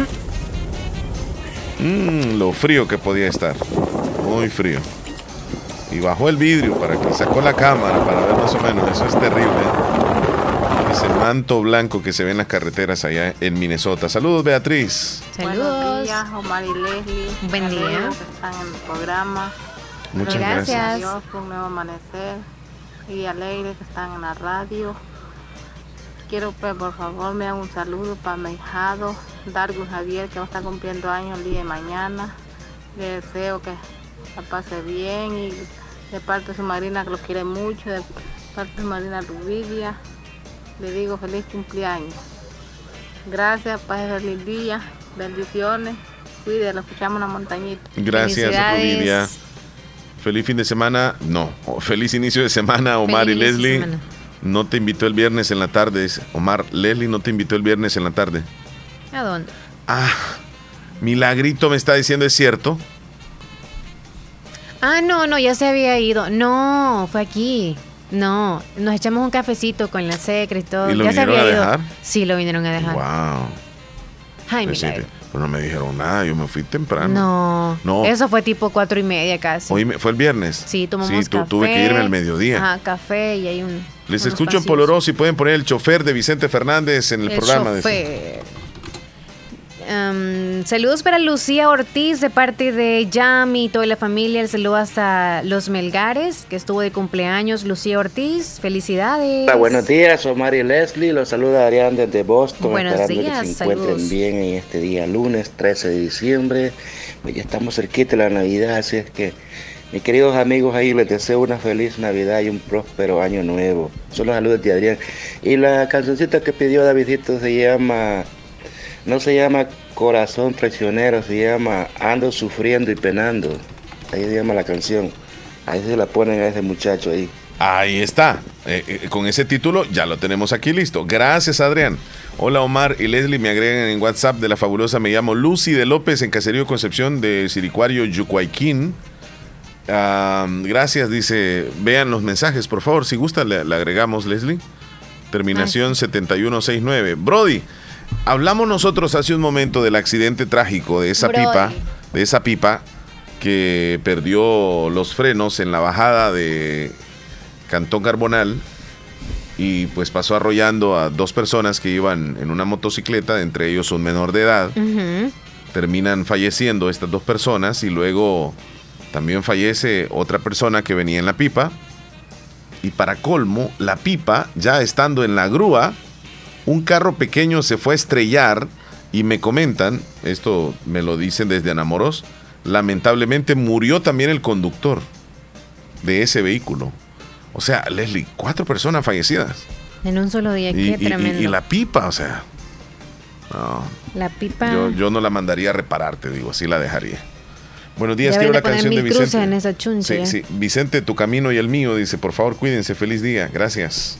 mm, lo frío que podía estar. Muy frío. Y bajó el vidrio para que sacó la cámara para ver más o menos. Eso es terrible. Ese manto blanco que se ve en las carreteras allá en Minnesota. Saludos, Beatriz. Buenos días, Omar y Leslie. Buen día. están en el programa. Muchas gracias. Gracias. Dios por un nuevo amanecer. Y alegre que están en la radio. Quiero que por favor me hagan un saludo para mi hijado, Dargus Javier, que va a estar cumpliendo años el día de mañana. Le deseo que la pase bien y de parte de su marina que lo quiere mucho, de parte de su marina Rubidia, le digo feliz cumpleaños. Gracias, paz feliz día, bendiciones, cuide, lo escuchamos en la montañita. Gracias, Rubidia. Feliz fin de semana. No, feliz inicio de semana, Omar Feliz y Leslie. No te invitó el viernes en la tarde. Omar, Leslie no te invitó el viernes en la tarde. ¿A dónde? Ah, Milagrito me está diciendo, ¿es cierto? Ah, no, no, ya se había ido. No, fue aquí. No, nos echamos un cafecito con la secre y todo. ¿Y lo ya se vinieron había a ido. dejar? Sí, lo vinieron a dejar. Wow. Ay, Pues sí, milagro. pero no me dijeron nada, yo me fui temprano. No, No. eso fue tipo cuatro y media casi. Hoy me- fue el viernes. Sí, tomamos Sí, café. tuve que irme al mediodía. Ajá, café y hay un. Les escucho en pasillos. Poloró si pueden poner el chofer de Vicente Fernández en el, El programa. de- Am, saludos para Lucía Ortiz de parte de Yami y toda la familia. El saludo hasta Los Melgares, que estuvo de cumpleaños. Lucía Ortiz, felicidades. Hola, buenos días, Omar y Leslie. Los saluda Adrián desde Boston. Buenos esperando días, que se encuentren saludos. bien en este día lunes 13 de diciembre. Pues ya estamos cerquita de la Navidad, así es que mis queridos amigos ahí les deseo una feliz Navidad y un próspero año nuevo. Son los saludos de Adrián. Y la cancioncita que pidió Davidito se llama, no se llama Corazón Traicionero, se llama Ando Sufriendo y Penando. Ahí se llama la canción. Ahí se la ponen a ese muchacho ahí. Ahí está. Eh, eh, con ese título ya lo tenemos aquí listo. Gracias, Adrián. Hola, Omar y Leslie. Me agregan en WhatsApp de la fabulosa. Me llamo Lucy de López en Caserío Concepción de Siricuario, Yucuayquín. Gracias, dice. Vean los mensajes, por favor. Si gusta, le, le agregamos, Leslie. Terminación 7169. Brody, hablamos nosotros hace un momento del accidente trágico de esa Brody. pipa, de esa pipa que perdió los frenos en la bajada de Cantón Carbonal y pues pasó arrollando a dos personas que iban en una motocicleta, entre ellos un menor de edad. Terminan falleciendo estas dos personas y luego también fallece otra persona que venía en la pipa. Y para colmo, la pipa, ya estando en la grúa, un carro pequeño se fue a estrellar y me comentan, esto me lo dicen desde Anamoros, lamentablemente murió también el conductor de ese vehículo. O sea, Leslie, cuatro personas fallecidas. En un solo día, Y, qué y- tremendo. y la pipa, o sea. No, La pipa. yo, yo no la mandaría a reparar, te digo, así la dejaría. Buenos días, Ya quiero la canción de Vicente. en esa chuncha, Sí, sí. Vicente, tu camino y el mío, dice, por favor, cuídense, feliz día, gracias.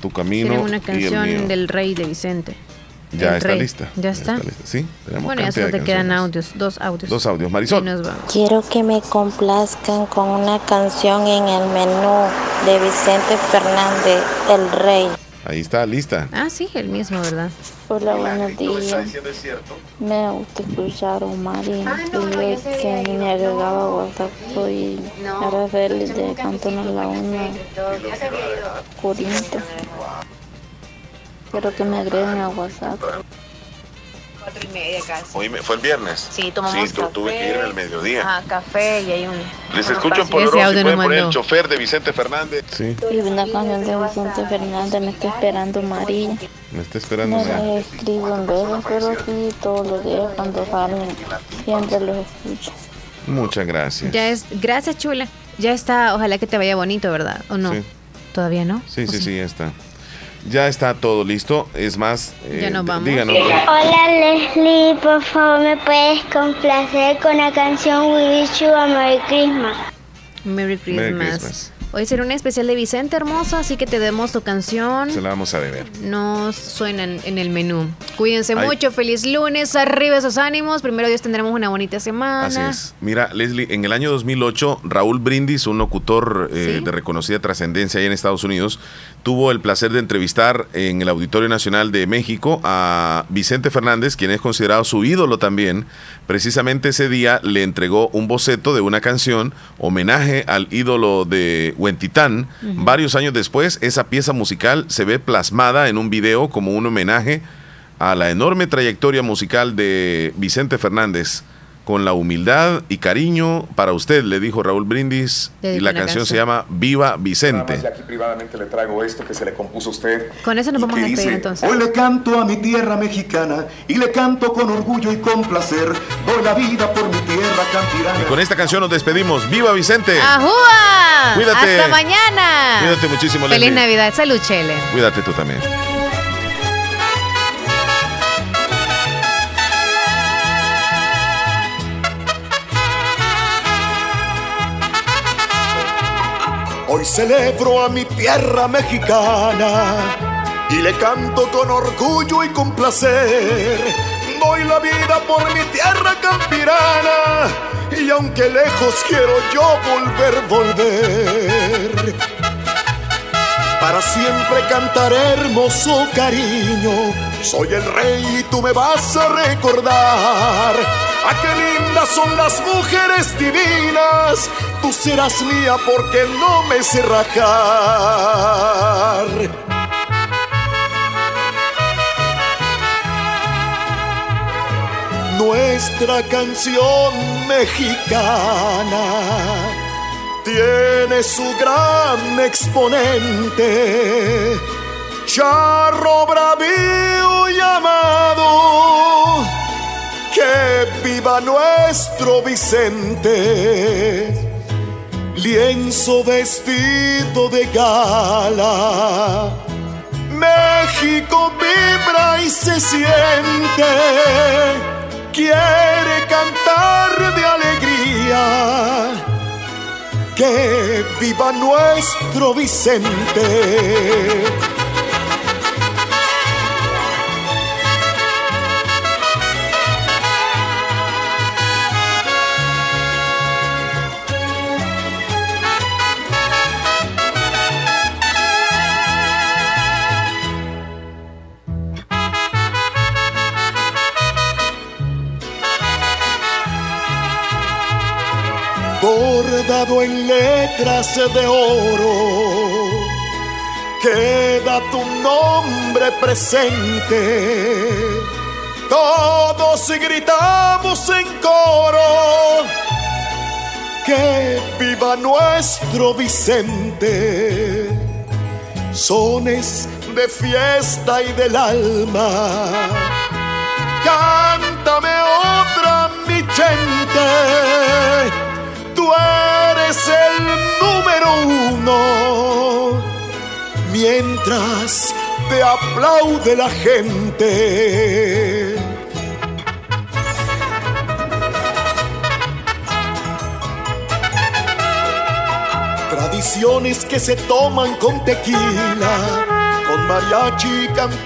Tu camino Tienen una y el mío. canción del rey de Vicente. Ya está rey. lista. Ya está. Sí, tenemos Bueno, ya solo te quedan audios, dos audios. Dos audios. Marisol. Nos vamos. Quiero que me complazcan con una canción en el menú de Vicente Fernández, El Rey. Ahí está, lista. Ah, sí, el mismo, ¿verdad? Hola, buenos días. Me gusta escuchar a Omar y y que me agregaba a WhatsApp. Soy Araceli de Cantón La Laguna, Corinto. Quiero que me agreguen a WhatsApp. Cuatro y media casi. Hoy me- fue el viernes. Sí, tomamos Sí, tu- tuve que café. ir al mediodía. Ajá, café y hay un... Les escucho en Ese si audio pueden poner el chofer de Vicente Fernández. Sí, Y una canción de Vicente Fernández, me está esperando María. me está esperando. Mira. los escribo en veces, pero sí todos los días cuando salen, siempre los escucho. Muchas gracias. Ya es... Gracias, chula. Ya está, ojalá que te vaya bonito, ¿verdad? ¿O no? Sí. ¿Todavía no? Sí, ¿O sí, sí, ya está. Ya está todo listo. Es más, eh, Ya nos vamos. díganos. Hola Leslie, por favor me puedes complacer con la canción We Wish You a Merry Christmas. Merry Christmas. Merry Christmas. Hoy será un especial de Vicente hermoso, así que te demos tu canción. Se la vamos a deber. No suenan en el menú. Cuídense Ay. mucho, feliz lunes, arriba esos ánimos. Primero Dios tendremos una bonita semana. Así es. Mira, Leslie, en el año 2008, Raúl Brindis, un locutor eh, Sí. de reconocida trascendencia ahí en Estados Unidos, tuvo el placer de entrevistar en el Auditorio Nacional de México a Vicente Fernández, quien es considerado su ídolo también. Precisamente ese día le entregó un boceto de una canción, homenaje al ídolo de Huentitán. Varios años después, esa pieza musical se ve plasmada en un video como un homenaje a la enorme trayectoria musical de Vicente Fernández. Con la humildad y cariño para usted, le dijo Raúl Brindis. y la canción se llama Viva Vicente. Y aquí privadamente le traigo esto que se le compuso a usted. Con eso nos vamos a despedir dice, entonces. Hoy le canto a mi tierra mexicana y le canto con orgullo y con placer. Doy la vida por mi tierra campirana. Y con esta canción nos despedimos. ¡Viva Vicente! ¡Ajúa! Cuídate. Hasta mañana. Cuídate muchísimo, Feliz Leslie. Navidad. Salud, Chele. Cuídate tú también. Hoy celebro a mi tierra mexicana y le canto con orgullo y con placer. Doy la vida por mi tierra campirana y aunque lejos quiero yo volver, volver. Para siempre cantaré hermoso cariño. Soy el rey y tú me vas a recordar. ¡Ah, qué lindas son las mujeres divinas! Tú serás mía porque no me sé rajar. Nuestra canción mexicana tiene su gran exponente, charro bravío llamado, que viva nuestro Vicente, lienzo vestido de gala. México vibra y se siente, quiere cantar de alegría que viva nuestro Vicente. Bordado en letras de oro, queda tu nombre presente. Todos gritamos en coro, que viva nuestro Vicente. Sones de fiesta y del alma. Cántame otra, mi gente tú eres el número uno. Mientras te aplaude la gente. Tradiciones que se toman con tequila, con mariachi, can-